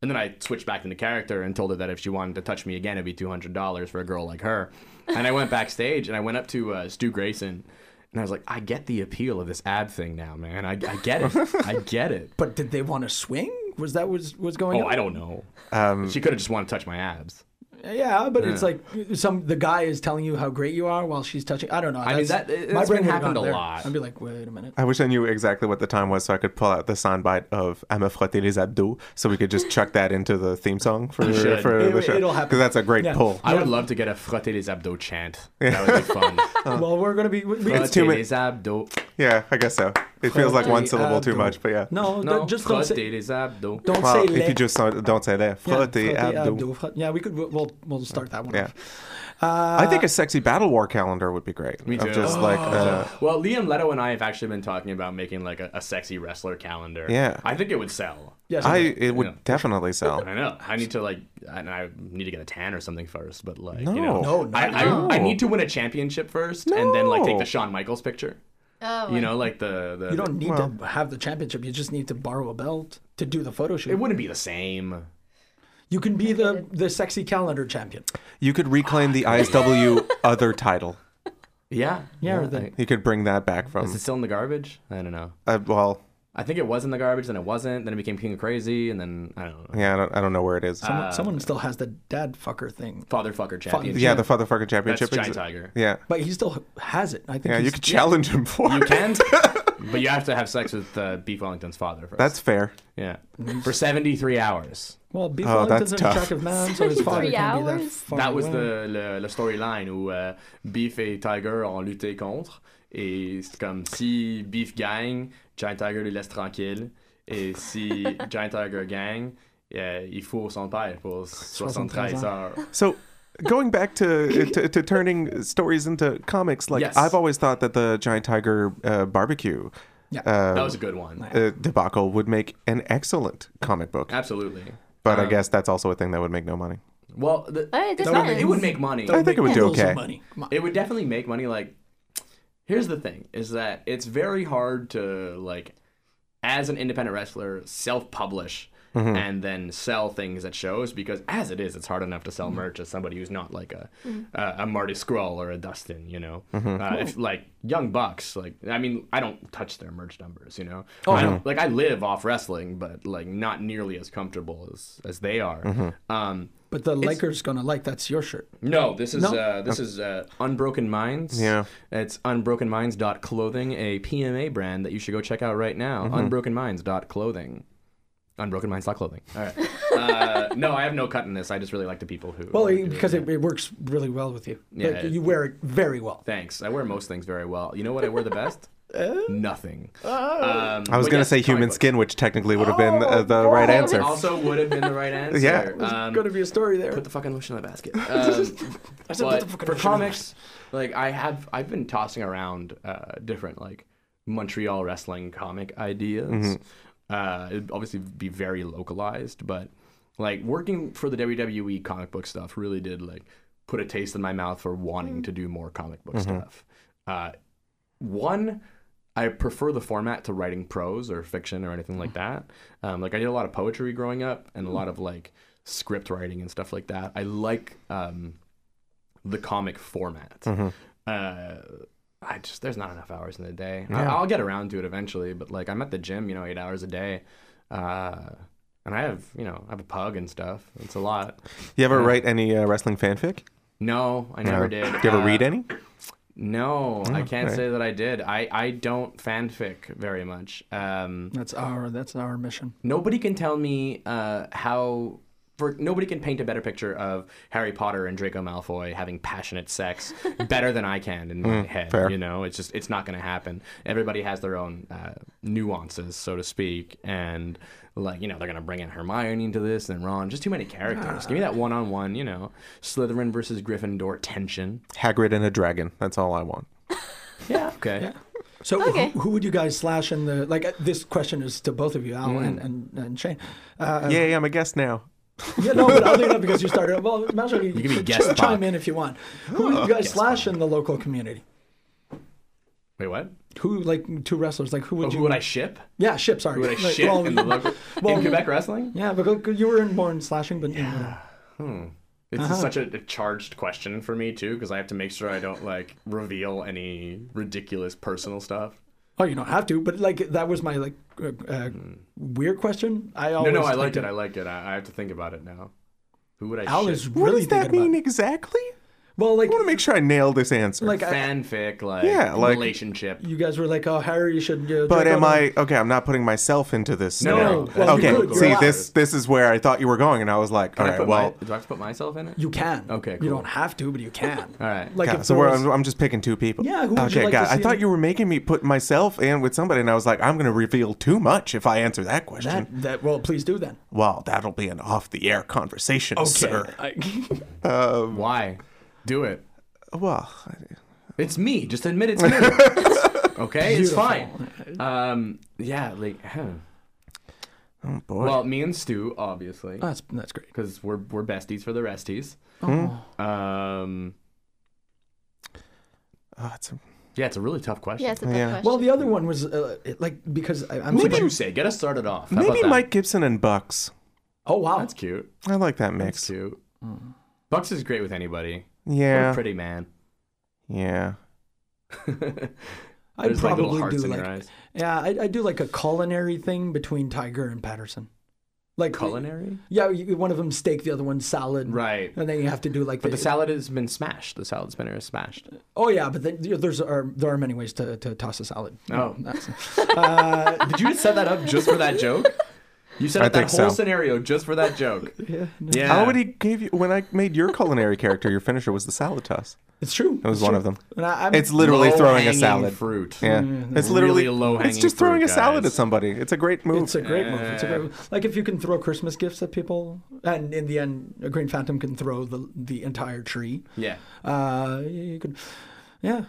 and then I switched back into character and told her that if she wanted to touch me again, it'd be two hundred dollars for a girl like her. And I went backstage and I went up to uh, Stu Grayson, and I was like, I get the appeal of this ab thing now, man. I, I get it. I get it. but did they want to swing? Was that was was going Oh, on? I don't know. Um, She could have just wanted to touch my abs. Yeah, but it's like some the guy is telling you how great you are while she's touching. I don't know. I mean, That's- that- it- my brain been would've happened gone a there. lot. I'd be like, wait a minute. I wish I knew exactly what the time was so I could pull out the soundbite of "Elle m'a frotté les abdos" so we could just chuck that into the theme song for, should. for It- the show. it'll happen. Because that's a great Yeah. pull. I would love to get a frotter les abdos chant. That would be fun. well, we're gonna be. We, we- It's too Frotter many- les abdos. Yeah, I guess so. It feels like one syllable too much, but yeah. No, No, don't- just don't say. frotter les abdos. Don't Well, say if les. you just don't, don't say that, Yeah, frotter frotter abdo. abdo, Yeah, we could. We'll, we'll, we'll start that one. Yeah. off. Uh, I think a sexy battle war calendar would be great. Me too. Just like, uh, Well, Liam Leto and I have actually been talking about making like a, a sexy wrestler calendar. Yeah. I think it would sell. Yes, I it would Yeah. definitely sell. I know. I need to like, and I need to get a tan or something first. But like, No. you know, No, no, I, no. I, I need to win a championship first, and then like take the Shawn Michaels picture. Oh, You know, like the the. You don't need Well- to have the championship. You just need to borrow a belt to do the photo shoot. It wouldn't be the same. you can be the the sexy calendar champion. You could reclaim the ISW other title. Yeah. Yeah, or the- You could bring that back from. Is it still in the garbage? I don't know. Uh, well, I think it was in the garbage, then it wasn't, then it became King of Crazy, and then I don't know. yeah, I don't, I don't know where it is. Someone, Uh, someone still has the dad fucker thing, Father fucker championship. yeah, the Fatherfucker That's Championship. That's Giant is- Tiger. Yeah, but he still has it. I think. yeah, you could challenge him for You it. can, but you have to have sex with uh, Beef Wellington's father first. That's fair. yeah, for seventy three hours. Well, Beef Oh, Wellington's that's an tough. attractive man, so his father Three can't be that hours? far That was away. the le, le storyline où euh, Beef et Tiger ont lutté contre. Et c'est comme si Beef gagne, Giant Tiger le laisse tranquille. Et si Giant Tiger gagne, euh, il faut son père pour 73 heures. So, going back to, to to turning stories into comics, like Yes. I've always thought that the Giant Tiger uh, barbecue Yeah. uh, That was a good one. uh, debacle would make an excellent comic book. Absolutely. But I Um, guess that's also a thing that would make no money. Well, the, Hey, it would depends. it would make money. I think it would do okay. Money. It would definitely make money like here's the thing is that it's very hard to like as an independent wrestler self-publish Mm-hmm. and then sell things at shows because as it is it's hard enough to sell merch as somebody who's not like a uh, a Marty Scurll or a Dustin you know Mm-hmm. uh, if like young bucks like I mean I don't touch their merch numbers you know Oh, I don't, like I live off wrestling but like not nearly as comfortable as as they are Mm-hmm. um But the Lakers gonna like that's your shirt. no, this is No? uh, this is uh, Unbroken Minds. Yeah. It's unbrokenminds.clothing, a PMA brand that you should go check out right now. Mm-hmm. Unbrokenminds.clothing. Unbrokenminds.clothing. All right. Uh, no, I have no cut in this. I just really like the people who. Well, who- because it, it works really well with you. Yeah, Like, it- you wear it very well. Thanks. I wear most things very well. You know what I wear the best? Nothing. Um, I was going to yes, say comic human books. skin, which technically would have been uh, the right answer. Also would have been the right answer. Yeah. There's Um, gonna be a story there. put the fucking lotion in the basket. Um, I said put the fucking for lotion in comics, like I have, I've been tossing around uh, different like Montreal wrestling comic ideas. Mm-hmm. Uh, it'd obviously be very localized, but like working for the WWE comic book stuff really did like put a taste in my mouth for wanting to do more comic book Mm-hmm. stuff. Uh, one. I prefer the format to writing prose or fiction or anything like that. Um, like I did a lot of poetry growing up and a lot of like script writing and stuff like that. I like um, the comic format. Mm-hmm. Uh, I just there's not enough hours in the day. Yeah. I, will get around to it eventually, but like I'm at the gym, you know, eight hours a day, uh, and I have you know I have a pug and stuff. It's a lot. You ever Yeah. write any uh, wrestling fanfic? No, I never No. did. Do you ever Uh, read any? No, I can't okay. say that I did. I I don't fanfic very much. Um, That's our that's our mission. nobody can tell me uh, how for nobody can paint a better picture of Harry Potter and Draco Malfoy having passionate sex better than I can in my head. fair. You know, it's just it's not going to happen. Everybody has their own uh, nuances, so to speak, and like you know they're going to bring in Hermione into this and Ron. Just too many characters. Give me that one-on-one. You know, Slytherin versus Gryffindor tension. Hagrid and a dragon. That's all I want. Yeah. Okay. So Okay. who, who would you guys slash in the like? uh, This question is to both of you, Al and, and and Shane. Uh, Yay, I'm a guest now. Yeah, no, but I'll leave it up because you started. Well, Marshall, you, can be ch- guest chime in if you want. Who would you guys slash in the local community? Wait, what? Who like two wrestlers? Like who would Oh, you? who would I ship? Yeah, ship. Sorry. Who would I Like, ship well, in the local well, in Quebec wrestling? Yeah, because you were in more in slashing, but yeah. Hmm. It's Uh-huh. such a, a charged question for me too, because I have to make sure I don't like reveal any ridiculous personal stuff. Oh, you don't have to, but like that was my like uh, uh, weird question. I No, always no, I liked it. that- I like it. I, I have to think about it now. Who would I Al ship? is What does that mean about. exactly? Well, like I want to make sure I nail this answer. like Fanfic, like, Yeah, like- relationship. you guys were like, oh, Harry, you should. Uh, but am out I okay? I'm not putting myself into this. No, no, well, okay, could, see allowed. this this is where I thought you were going, and I was like, Can all I right, put well, my, do I have to put myself in it? You can. Okay, You don't have to, but you can. All right. Like yeah, if so we're, was- I'm, I'm just picking two people. Yeah, who would okay, you like God, I thought in- you were making me put myself in with somebody, and I was like, I'm going to reveal too much if I answer that question. that that well, please do then. Well, that'll be an off-the-air conversation, sir. I- Why? Do it. Well, It's me. Just admit it's me. okay, it's fine. Um, yeah, like, huh. oh boy. well, me and Stu, obviously, that's that's great. because we're we're besties for the resties. Oh. Um, Oh, it's a- yeah, it's a really tough question. Yeah, it's a tough Yeah. question. Well, the other one was uh, it, like because I, I'm What would you say? Get us started off. How maybe about that? Mike Gibson and Bucks. Oh wow, That's cute. I like that That's mix. cute. Bucks is great with anybody. What Yeah, a pretty man. yeah. I'd There's like probably hearts do like yeah, I I do like a culinary thing between Tiger and Patterson. Like Culinary? Yeah, one of them steak, the other one salad. Right. And then you have to do like But the salad has been smashed. The salad spinner is smashed. Oh yeah, but then, you know, there's are there are many ways to, to toss a salad. Oh. Uh, Did you set that up just for that joke? You set I up that whole so. scenario just for that joke. yeah, Yeah. I already gave you when I made your culinary character. Your finisher was the salad toss. it's true. It was It's one true. of them. I, It's literally throwing a salad. fruit. Yeah, Mm, it's Really literally low-hanging It's just throwing fruit, a salad guys. at somebody. It's a great move. It's a great move. It's a great move. Like if you can throw Christmas gifts at people, and in the end, a Green Phantom can throw the the entire tree. Yeah. Uh, you could, yeah.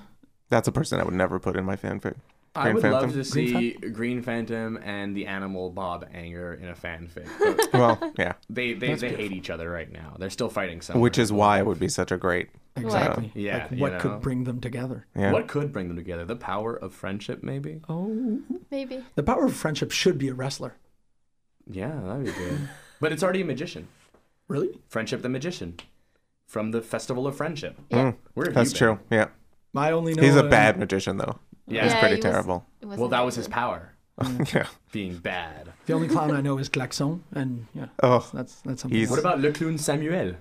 That's a person I would never put in my fanfic. I would Phantom. love to see Green Phantom and the animal Bob Anger in a fanfic. Well, yeah, they they, they hate each other right now. They're still fighting somewhere. which is why it would be such a great. Exactly. Yeah, Like you what know. could bring them together? Yeah. What could bring them together? The power of friendship, maybe? Oh, Maybe. the power of friendship should be a wrestler. Yeah, that'd be good. but it's already a magician. Really? Friendship the Magician. From the Festival of Friendship. Mm, Where have that's you been? true. Yeah, I only know. he's a uh, bad magician though. Yeah. it's Yeah, pretty he was- terrible. It wasn't Well, that was his power, yeah. being bad. The only clown I know is Klaxon, and yeah, Oh, that's that's something. Else. What about Le Clown Samuel?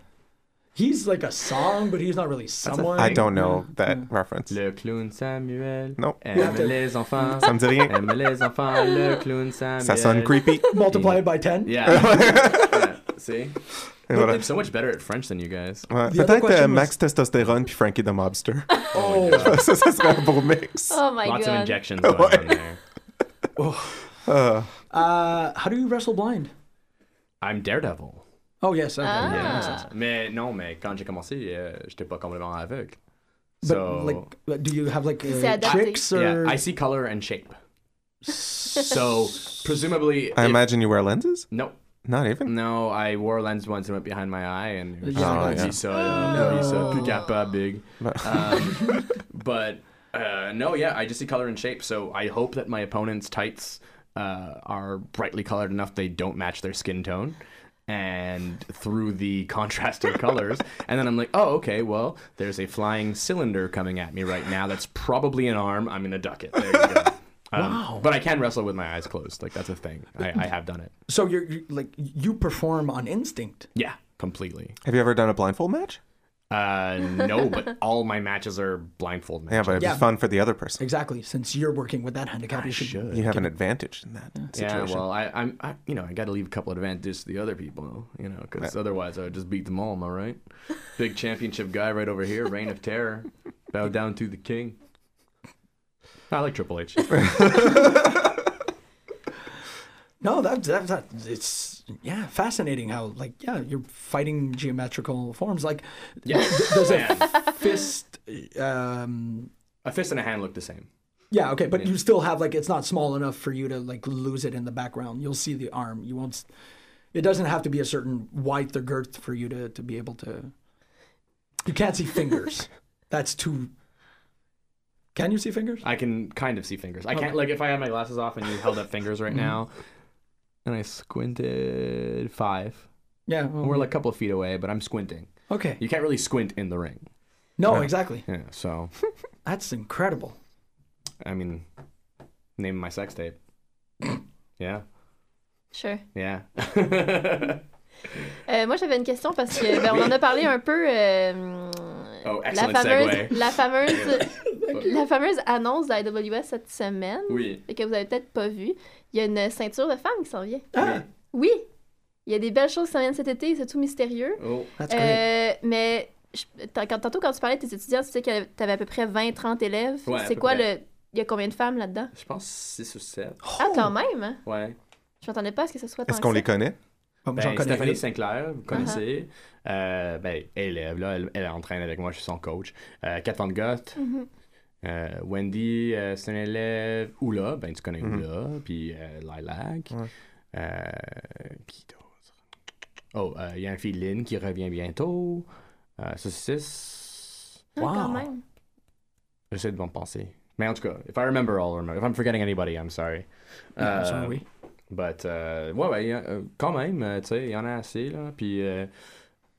He's like a song, but he's not really someone. I don't know Yeah. that Yeah. reference. Le Clown Samuel. Nope. Aime les enfants. Ça me dit rien. Aime les enfants. Le Clown Samuel. Ça sonne creepy. Multiply it by ten. Yeah. yeah. See? Et Look, voilà. I'm so much better at French than you guys. Ouais. Peut-être question euh, was- Max Testostérone puis Frankie the Mobster. Oh, ça, ça serait un beau mix. Oh my God. Lots of injections going on there. Uh, uh, how do you wrestle blind? I'm Daredevil. Oh yes, okay. Ah. yeah, Yeah. makes sense. Mais non, mais quand j'ai commencé, euh, j'étais pas complètement aveugle. But So, like, do you have like uh, tricks or? yeah, I see color and shape. So, presumably, I if- imagine you wear lenses. no, Not even. no, I wore a lens once and went behind my eye, and it was Yeah, Oh, yeah. "Oublie ça, là, oublie ça, plus capable, big. But- Um, but uh, no, yeah, I just see color and shape. So I hope that my opponent's tights uh, are brightly colored enough they don't match their skin tone. And through the contrasting colors, and then I'm like, oh, okay, well, there's a flying cylinder coming at me right now. That's probably an arm. I'm gonna duck it. There you go. Um, Wow. But I can wrestle with my eyes closed. Like that's a thing. I, I have done it. So you're, you like you perform on instinct. Yeah, completely. Have you ever done a blindfold match? Uh, no, but all my matches are blindfold matches. Yeah, but it'd Yeah. be fun for the other person. Exactly. Since you're working with that handicap, you should. should. You have an advantage in that Yeah, situation. well, I, I'm, I, you know, I got to leave a couple of advantages to the other people, you know, because otherwise I would just beat them all. Am I right? Big championship guy right over here, Reign of Terror, bow down to the king. I like Triple H. No, that, that that it's yeah fascinating how like yeah you're fighting geometrical forms. Like Yeah, th- there's a fist um a fist and a hand look the same. yeah okay but you still have like it's not small enough for you to like lose it in the background. You'll see the arm. You won't it doesn't have to be a certain width or girth for you to to be able to you can't see fingers. That's too can you see fingers I can kind of see fingers. I Okay. can't like if I had my glasses off and you held up fingers right mm-hmm. now, and I squinted five. yeah well, We're like a couple of feet away, but I'm squinting. okay You can't really squint in the ring. no Yeah. exactly Yeah, so that's incredible I mean, name my sex tape. Yeah, Sure. yeah. Euh, moi, j'avais une question parce que ben, on en a parlé un peu. euh, oh, la fameuse, segue. la fameuse, la fameuse annonce de la AWS cette semaine, Oui. et que vous avez peut-être pas vu, il y a une ceinture de femme qui s'en vient. Ah, Oui, il y a des belles choses qui s'en viennent cet été, c'est tout mystérieux. Oh. that's great. Euh, mais je- t'as- quand, tantôt, quand tu parlais de tes étudiants, tu sais que t'avais à peu près 20-30 élèves. Ouais, c'est quoi près. le. Il y a combien de femmes là-dedans? Je pense 6 ou 7. Ah, quand même! hein? Ouais. Je m'attendais pas à ce que ce soit tant Est-ce qu'on les connaît? Ben, Stéphanie. Sinclair, vous connaissez. Euh, ben, élève, là, elle, elle entraîne avec moi, je suis son coach. Euh, Kat Van Gogh. Mhm. Euh, Wendy, euh, c'est un élève. Oula, ben tu connais Mhm. Oula. Puis euh, Lilac. Ouais. Euh, qui d'autre? Oh, euh, il y a un fille Lynn qui revient bientôt. Euh, Saucisse. Ah, quand Wow. même. J'essaie de m'en penser. Mais en tout cas, if I remember all, remember. If I'm forgetting anybody, I'm sorry. Ah, Euh, oui. But, euh, ouais, ouais, a, euh, quand même, euh, tu sais, il y en a assez, là. Puis, euh,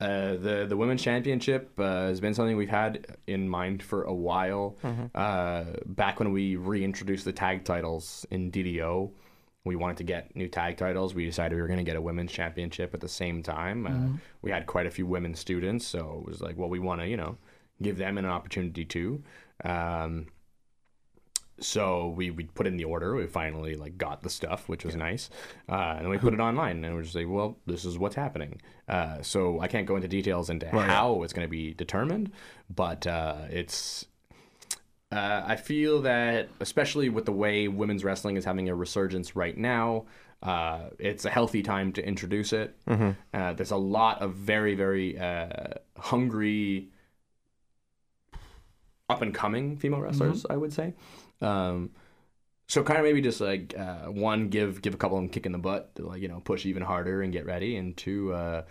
uh, the, the Women's Championship uh, has been something we've had in mind for a while. Uh, back when we reintroduced the tag titles in DDO, we wanted to get new tag titles. We decided we were going to get a Women's Championship at the same time. Uh, we had quite a few women students, so it was like, well, we want to, you know, give them an opportunity too. Um, so we we put in the order. We finally like got the stuff, which was nice, uh, and then we put it online, and we're just like, well, this is what's happening. Uh, so I can't go into details into how it's going to be determined, but uh, it's. Uh, I feel that, especially with the way women's wrestling is having a resurgence right now, uh, it's a healthy time to introduce it. Uh, there's a lot of very, very uh, hungry up and coming female wrestlers, I would say. Um, so kind of maybe just like uh, one, give give a couple of them a kick in the butt to like you know push even harder and get ready, and two, uh,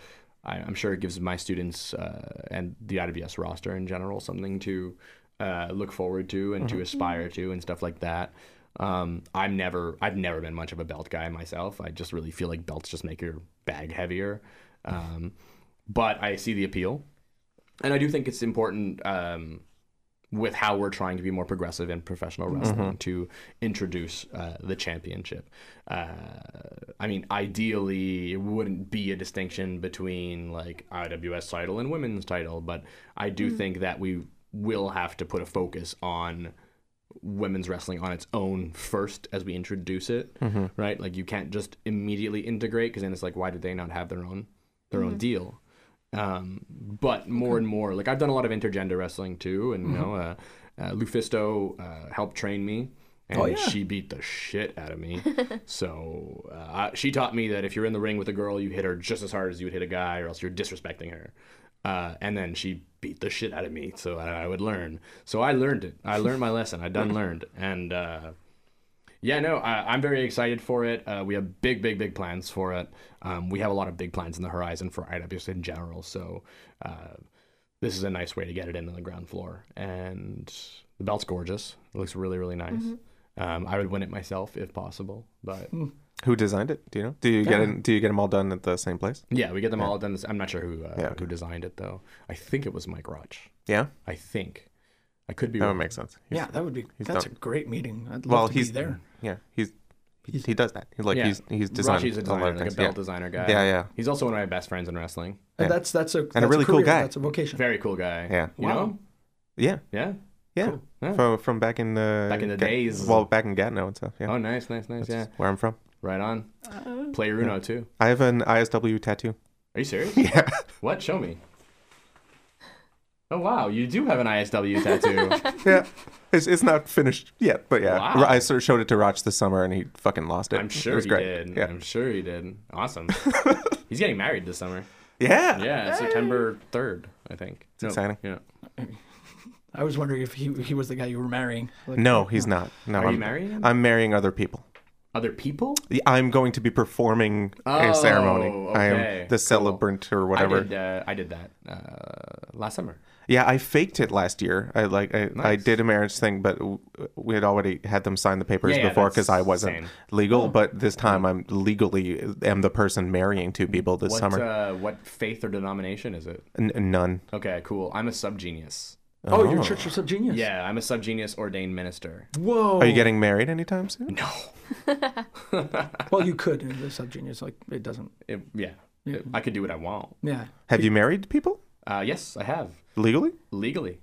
I, I'm sure it gives my students uh, and the IWS roster in general something to uh, look forward to and to aspire to and stuff like that. Um, I'm never, I've never been much of a belt guy myself. I just really feel like belts just make your bag heavier. Um, but I see the appeal, and I do think it's important um, with how we're trying to be more progressive in professional wrestling to introduce uh, the championship. Uh, I mean, ideally, it wouldn't be a distinction between like IWS title and women's title, but I do think that we will have to put a focus on women's wrestling on its own first as we introduce it, right? Like you can't just immediately integrate because then it's like, why did they not have their own their own deal? Um, but more and more, like I've done a lot of intergender wrestling too, and you know, uh, uh, Lufisto uh, helped train me, and Oh, yeah. she beat the shit out of me. so uh, I, she taught me that if you're in the ring with a girl, you hit her just as hard as you would hit a guy, or else you're disrespecting her. Uh, and then she beat the shit out of me, so I, I would learn. So I learned it. I learned my lesson. I done learned, and uh, yeah, no, I, I'm very excited for it. Uh, we have big, big, big plans for it. Um, we have a lot of big plans in the horizon for IWS in general. So uh, this is a nice way to get it in on the ground floor. And the belt's gorgeous. It looks really, really nice. Um, I would win it myself if possible, but Who designed it? Do you know? Do you get Yeah. it? Do you get them all done at the same place? yeah, we get them all done. I'm not sure who uh, Yeah, okay. who designed it though. I think it was Mike Roch. Yeah, I think. I could be that would make sense. He's- Yeah, that would be. he's That's done- a great meeting. I'd love well, to he's be there. Yeah, he's he, he does that. He's like Yeah. he's he's designed Rachi's a a designer, lot of like a things. belt yeah. designer guy. Yeah, yeah. He's also one of my best friends in wrestling. Yeah. And Yeah. that's that's a a that's really cool guy. That's a vocation. Very cool guy. Yeah. You Wow. know? yeah, Yeah. yeah. Cool. Yeah. From from back in the Back in the days. Well, back in Gatineau and stuff. Yeah, Oh, nice, nice, nice. That's yeah. where I'm from. Right on. Uh-huh. Play Runo too. I have an ISW tattoo. Are you serious? Yeah, What? Show me. Oh wow, you do have an ISW tattoo. yeah. It's it's not finished yet, but yeah, Wow. I sort of showed it to Roch this summer, and he fucking lost it. I'm it sure was he great. did. Yeah, I'm sure he did. Awesome. He's getting married this summer. yeah, Yeah, September third, I think. It's exciting. Yeah. I was wondering if he he was the guy you were marrying. Like, No, he's not. No, Are I'm, you marrying him? I'm marrying other people. Other people? Yeah, I'm going to be performing Oh, a ceremony. I am the Cool. celebrant or whatever. I did. Uh, I did that uh, last summer. Yeah, I faked it last year. I like I, I did a marriage thing, but we had already had them sign the papers Yeah, yeah, before because I wasn't same. legal. But this time, I'm legally am the person marrying two people this What summer. uh, what faith or denomination is it? N- none. Okay, cool. I'm a subgenius. Oh, you're Church of Subgenius. Yeah, I'm a subgenius ordained minister. Whoa. Are you getting married anytime soon? No. Well, you could in the Subgenius. Like it doesn't. It- yeah. Yeah. I could do what I want. Yeah. Have you married people Uh, yes, I have legally? legally.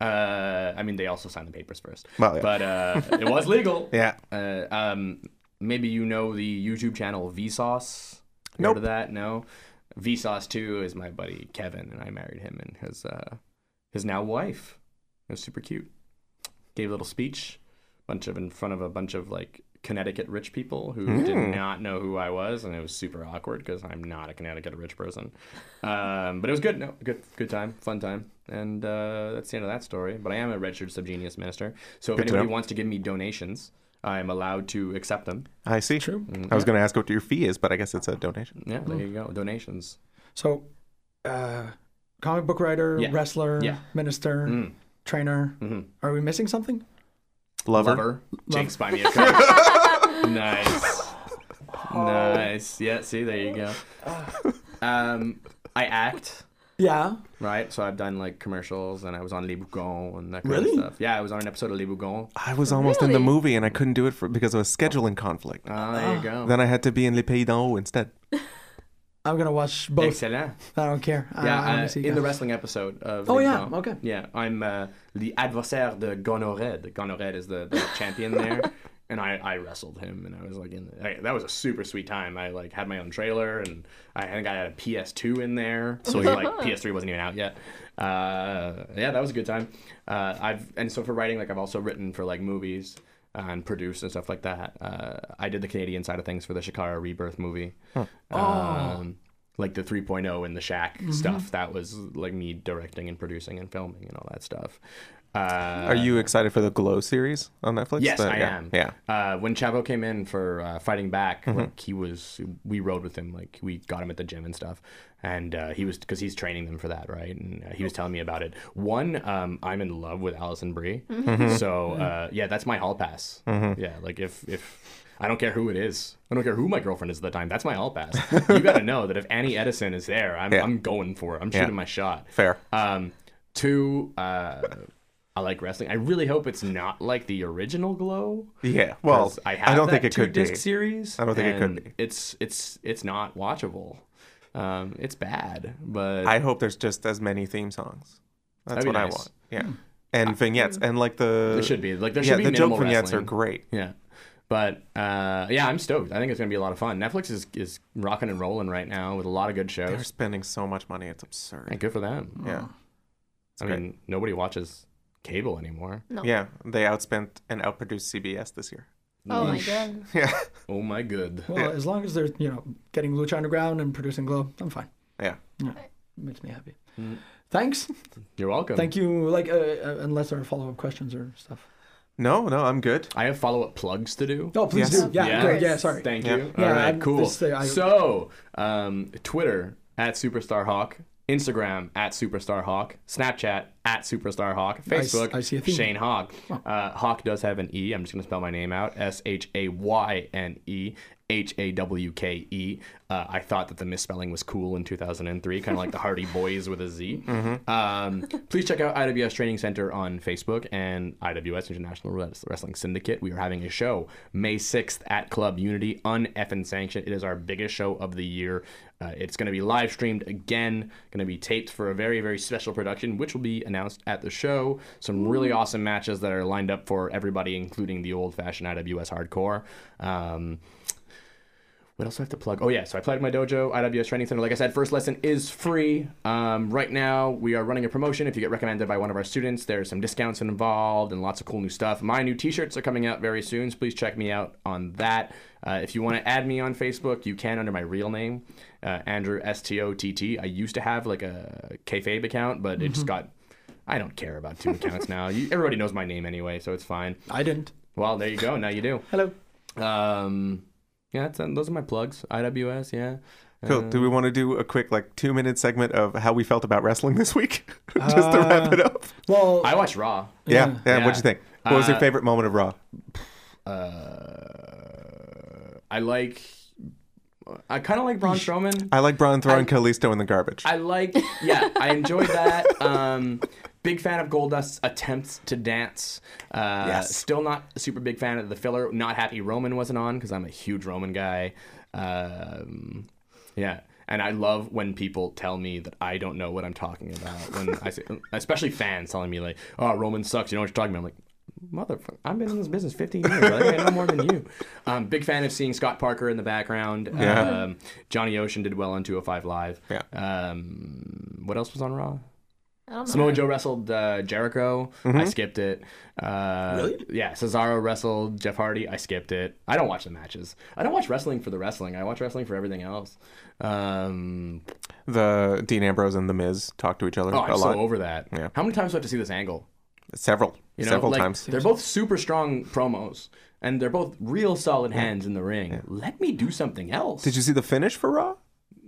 Uh, I mean, they also signed the papers first. Well, yeah. But uh, it was legal. Yeah. Uh, um, maybe you know the YouTube channel Vsauce. Heard Nope. that? No. Vsauce two is my buddy Kevin, and I married him and his uh, his now wife. It was super cute. Gave a little speech, bunch of in front of a bunch of like Connecticut rich people who did Mm. not know who I was, and it was super awkward because I'm not a Connecticut rich person. Um, but it was good. No, good, good time, fun time, and uh, that's the end of that story. But I am a registered subgenius minister, so if Good to anybody know. wants to give me donations, I'm allowed to accept them. I see. True. I was going to ask what your fee is, but I guess it's a donation. Yeah, there you go. Donations. So, uh, comic book writer, Yeah. wrestler, Yeah. minister, Mm. trainer. hmm Are we missing something? Lover. Lover. Jinx buy me a coat. Nice. Nice. Yeah, see, there you go. Um, I act, Yeah. right? So I've done like commercials and I was on Les Bougons and that kind Really? of stuff. Yeah, I was on an episode of Les Bougons. I was almost in the Really? movie and I couldn't do it for, because of a scheduling conflict. Ah, there you go. Then I had to be in Les Pays d'en haut instead. I'm gonna watch both. Excellent. I don't care. I- Yeah, I, wanna uh, see in the guys. wrestling episode of Oh, Les yeah, Bougons. okay. Yeah, I'm uh, the adversaire de Gonored. Gonored is the, the champion there. And I, I wrestled him, and I was like, in the, I, that was a super sweet time. I like had my own trailer, and I think I had a PS2 in there, so like PS3 wasn't even out yet. Uh, yeah, that was a good time. Uh, I've and so for writing, like I've also written for like movies uh, and produced and stuff like that. Uh, I did the Canadian side of things for the Chikara Rebirth movie. Um, like the 3.0 and the Shack Mm-hmm. stuff. That was like me directing and producing and filming and all that stuff. Uh, Are you excited for the Glow series on Netflix? Yes, The- I yeah. am. Yeah. Uh, when Chavo came in for uh, fighting back, Mm-hmm. like he was, we rode with him. Like we got him at the gym and stuff, and uh, he was because he's training them for that, right? And uh, he was telling me about it. One, um, I'm in love with Alison Brie, Mm-hmm. so uh, yeah, that's my hall pass. Yeah, like if if. I don't care who it is. I don't care who my girlfriend is at the time. That's my hall pass. you got to know that if Annie Edison is there, I'm, Yeah. I'm going for it. I'm Yeah. shooting my shot. Fair. Um, two, uh, I like wrestling. I really hope it's not like the original Glow. Yeah. Well, I, have don't think it could two-disc be. series. I don't think it could be. It's it's it's not watchable. Um, it's bad, but I hope there's just as many theme songs. That's That'd be what I want. Yeah. And vignettes and like the there should be like there yeah should be the joke minimal vignettes wrestling. are great. Yeah. But uh, yeah, I'm stoked. I think it's gonna be a lot of fun. Netflix is, is rocking and rolling right now with a lot of good shows. They're spending so much money, it's absurd. And good for them. Yeah. I great. mean, nobody watches cable anymore. No. Yeah, they outspent and outproduced CBS this year. Oh my god. Yeah. Oh my good. Well, as long as they're you know getting Lucha Underground and producing Glow, I'm fine. Yeah. Makes me happy. Mm. Thanks. You're welcome. Thank you. Like, uh, uh, unless there are follow up questions or stuff. No, no, I'm good. I have follow up plugs to do. Oh, please Yes. do. Yeah, Yeah. great. Yeah, sorry. Thank Yeah. you. Yeah, All right, I'm- cool. this thing I- so, um, Twitter at Superstar Hawk, Instagram at Superstar Hawk, Snapchat at Superstar Hawk, Facebook I see. Shane Hawk. Uh, Hawk does have an E. I'm just gonna spell my name out: S H A Y N E. H A W K E. Uh, I thought that the misspelling was cool in 2003, kind of like the Hardy Boys with a Z. Um, please check out IWS Training Center on Facebook and IWS International Wrestling Syndicate. We are having a show May 6th at Club Unity, un-effing sanctioned. It is our biggest show of the year. Uh, it's going to be live streamed again, going to be taped for a very, very special production, which will be announced at the show. Some really awesome matches that are lined up for everybody, including the old fashioned IWS hardcore. Um, what else do I have to plug? Oh yeah, so I plugged my dojo, IWS Training Center. Like I said, first lesson is free. Um, right now, we are running a promotion. If you get recommended by one of our students, there's some discounts involved and lots of cool new stuff. My new T-shirts are coming out very soon, so please check me out on that. Uh, if you want to add me on Facebook, you can under my real name, uh, Andrew S T O T T. I used to have like a kayfabe account, but it just got. I don't care about two accounts now. You, everybody knows my name anyway, so it's fine. I didn't. Well, there you go. Now you do. Hello. Um, yeah, that's, those are my plugs. IWS, yeah. Cool. Do we want to do a quick like two minute segment of how we felt about wrestling this week, just to Uh, wrap it up? Well, I watched Raw. Yeah, yeah. yeah. Yeah. What'd you think? What was your Uh, favorite moment of Raw? Uh, I like. I kind of like Braun Strowman. I like Braun throwing I- Kalisto in the garbage. I like. Yeah, I enjoyed that. Um, big fan of Goldust's attempts to dance. Uh, Yes. Still not a super big fan of the filler. Not happy Roman wasn't on because I'm a huge Roman guy. Um, yeah. And I love when people tell me that I don't know what I'm talking about. When I say, especially fans telling me like, "Oh, Roman sucks," you know what you're talking about. I'm like, motherfucker, I've been in this business 15 years. I know more than you. Um, big fan of seeing Scott Parker in the background. Yeah. Um, Johnny Ocean did well on 205 Live. Yeah. Um, what else was on Raw? I don't know. Samoa Joe wrestled uh, Jericho. I skipped it. Uh, Really? Yeah. Cesaro wrestled Jeff Hardy. I skipped it. I don't watch the matches. I don't watch wrestling for the wrestling. I watch wrestling for everything else. Um, The Dean Ambrose and the Miz talk to each other oh, a I'm lot. so over that. Yeah. How many times do I have to see this angle? Several, You know, several like, times. They're both super strong promos, and they're both real solid hands in the ring. Let me do something else. Did you see the finish for Raw?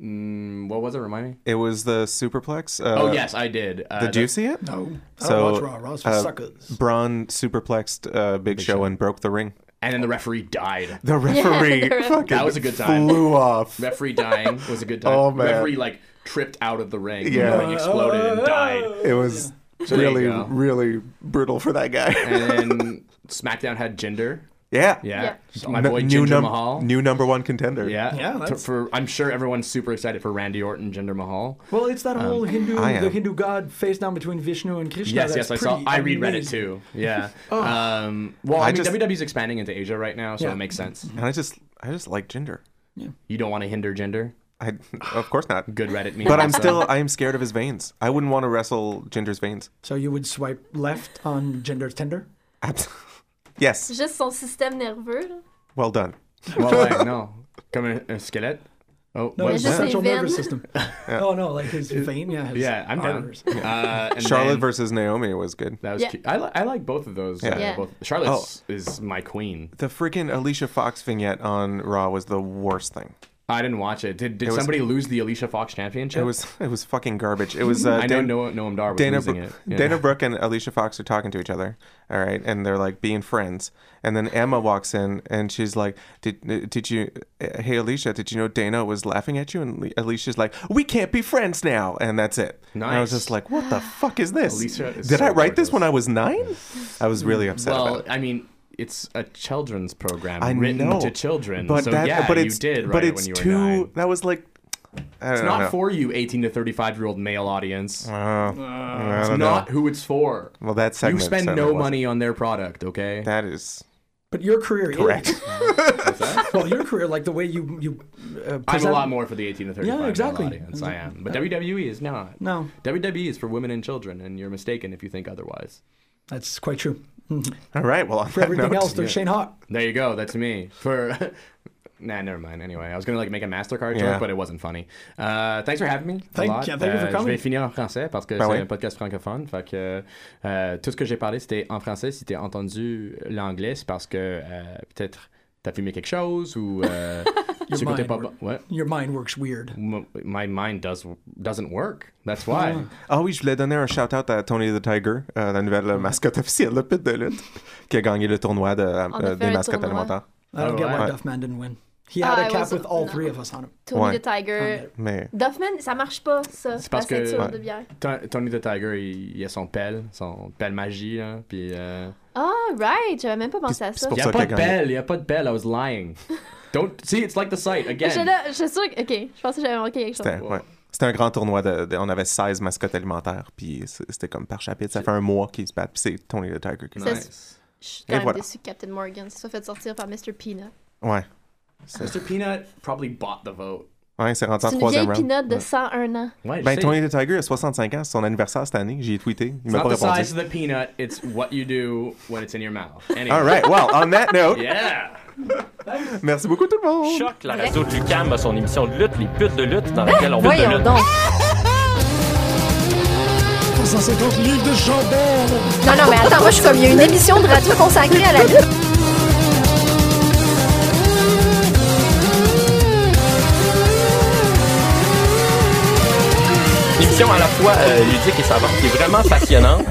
Mm, what was it? Remind me. It was the superplex. Uh, oh yes, I did. Uh, Did you see it? No. I So, don't watch Raw. Raw's for uh, suckers. Braun superplexed uh, Big, Show, Show. and broke the ring. And then the referee died. The referee the ref- fucking That was a good time. flew off. Referee dying was a good time. Oh, man. Referee like tripped out of the ring. Yeah. The ring exploded and died. It was So really, really brutal for that guy. And then SmackDown had Jinder. yeah. Yeah. Yeah. My No- boy new Jinder num- Mahal. new number one contender. yeah. Yeah, To- that's- For I'm sure everyone's super excited for Randy Orton, Jinder Mahal. Well, it's that whole Hindu, I am. the Hindu god face down between Vishnu and Krishna. Yes, that's yes, I saw. pretty I read Reddit amazing. too. Yeah. um, well, I, I mean, just- WWE's expanding into Asia right now, so Yeah. it makes sense. And I just, I just like Jinder. Yeah. You don't want to hinder Jinder. I, of course not. Good Reddit meme. But I'm also. still, I am scared of his veins. I wouldn't want to wrestle Jinder's veins. So you would swipe left on Jinder's Tinder? Abs- yes. Juste son système nerveux. Là. Well done. Well, ouais, non. Comme un, un squelette. Oh, No, what- his just central les nervous veines. system. Oh no, like his vein. Yeah, his yeah, I'm down. arteries. Uh, Charlotte then- versus Naomi was good. That was Yeah. cute. I, li- I like both of those. Yeah. Uh, Yeah. both. Charlotte is my queen. The freaking Alicia Fox vignette on Raw was the worst thing. I didn't watch it. Did, did It was- somebody lose the Alicia Fox championship? It was, it was fucking garbage. It was. Uh, I know Dan- Noah, Noam Dar was Dana, losing Bro- it. Yeah. Dana Brooke and Alicia Fox are talking to each other, all right, and they're like being friends. And then Emma walks in and she's like, "Did did you? Hey Alicia, did you know Dana was laughing at you?" And Alicia's like, "We can't be friends now," and that's it. And I was just like, "What the fuck is this? Alicia is did so I write this when I was nine? I was really upset well, about it. I mean, it's a children's program I written know, to children. But so that, yeah, but you it's, did but write it it's when you were too. nine. That was like, I It's don't not know. for you, 18 to 35 year old male audience. Uh, I It's don't know. who it's for. Well, that You spend no wasn't. money on their product, okay? That is But your career correct. is well, your career, like the way you you. Uh, I'm a lot more for the 18 to 35 Yeah, male exactly. audience. I am. But WWE is not. No, WWE is for women and children, and you're mistaken if you think otherwise. that's quite true. All right. Well, For that everything note- else, there's Shane Hawk. There you go. That's me. For nah, never mind. Anyway, I was gonna like make a Mastercard Yeah. joke, but it wasn't funny. Uh, thanks for having me. Thank- yeah, thank you for Euh, coming. Je vais finir en français parce que Ben c'est oui. un podcast francophone. Fait que euh, tout ce que j'ai parlé c'était en français. Si t'as entendu l'anglais, c'est parce que euh, peut-être t'as fumé quelque chose ou euh, mind pas. Ouais. Your mind works weird. M- My mind does doesn't work. That's why. Ah oui, je voulais donner un shout-out à Tony the Tiger, euh, la nouvelle mascotte officielle de Pit de lutte, qui a gagné le tournoi de, euh, a des mascottes tournoi. alimentaires. I don't get why. Duffman didn't win. He Ah, had a I cap was- with all no. three of us on him. Tony Ouais. the Tiger. Mais Duffman, ça marche pas, ça. C'est parce la que- ceinture Ouais. de bière. Ton- Tony the Tiger, il, il a son pelle, son pelle magie, là, puis... Euh... Ah, right. J'avais même pas pensé à ça. Il y ça a pas de pelle, il y a pas de pelle, I was lying. Don't... See, it's like the site, again. je suis sûre que. Ok, je pensais que j'avais manqué quelque chose. c'était ouais. C'était un grand tournoi. De, de- on avait 16 mascottes alimentaires, puis c'était comme par chapitre. Ça fait un mois qu'ils se battent, puis c'est Tony the Tiger qui gagne. Nice. Je suis Et quand même voilà. déçue que Captain Morgan se soit fait sortir par Mr. Peanut. Ouais. Mr. Peanut probably bought the vote. Ouais, c'est rendu en C'est une vieille troisième round. Peanut de 101 ans. Ouais, Ben, sais. Tony the Tiger a 65 ans, c'est son anniversaire cette année. J'y ai tweeté. Il It's m'a not pas the répondu. size of the peanut, it's what you do when it's in your mouth. Anyway. All right. Well, on that note, Yeah! merci beaucoup tout le monde. Choc, la radio de Lucam a son émission de lutte, les putes de lutte, dans laquelle on lutte de lutte. donc. 150 livres de chandelle! Non, non, mais attends, moi, je suis comme, il y a une émission de radio consacrée à la lutte. À la fois euh, ludique et savante, qui est vraiment passionnante.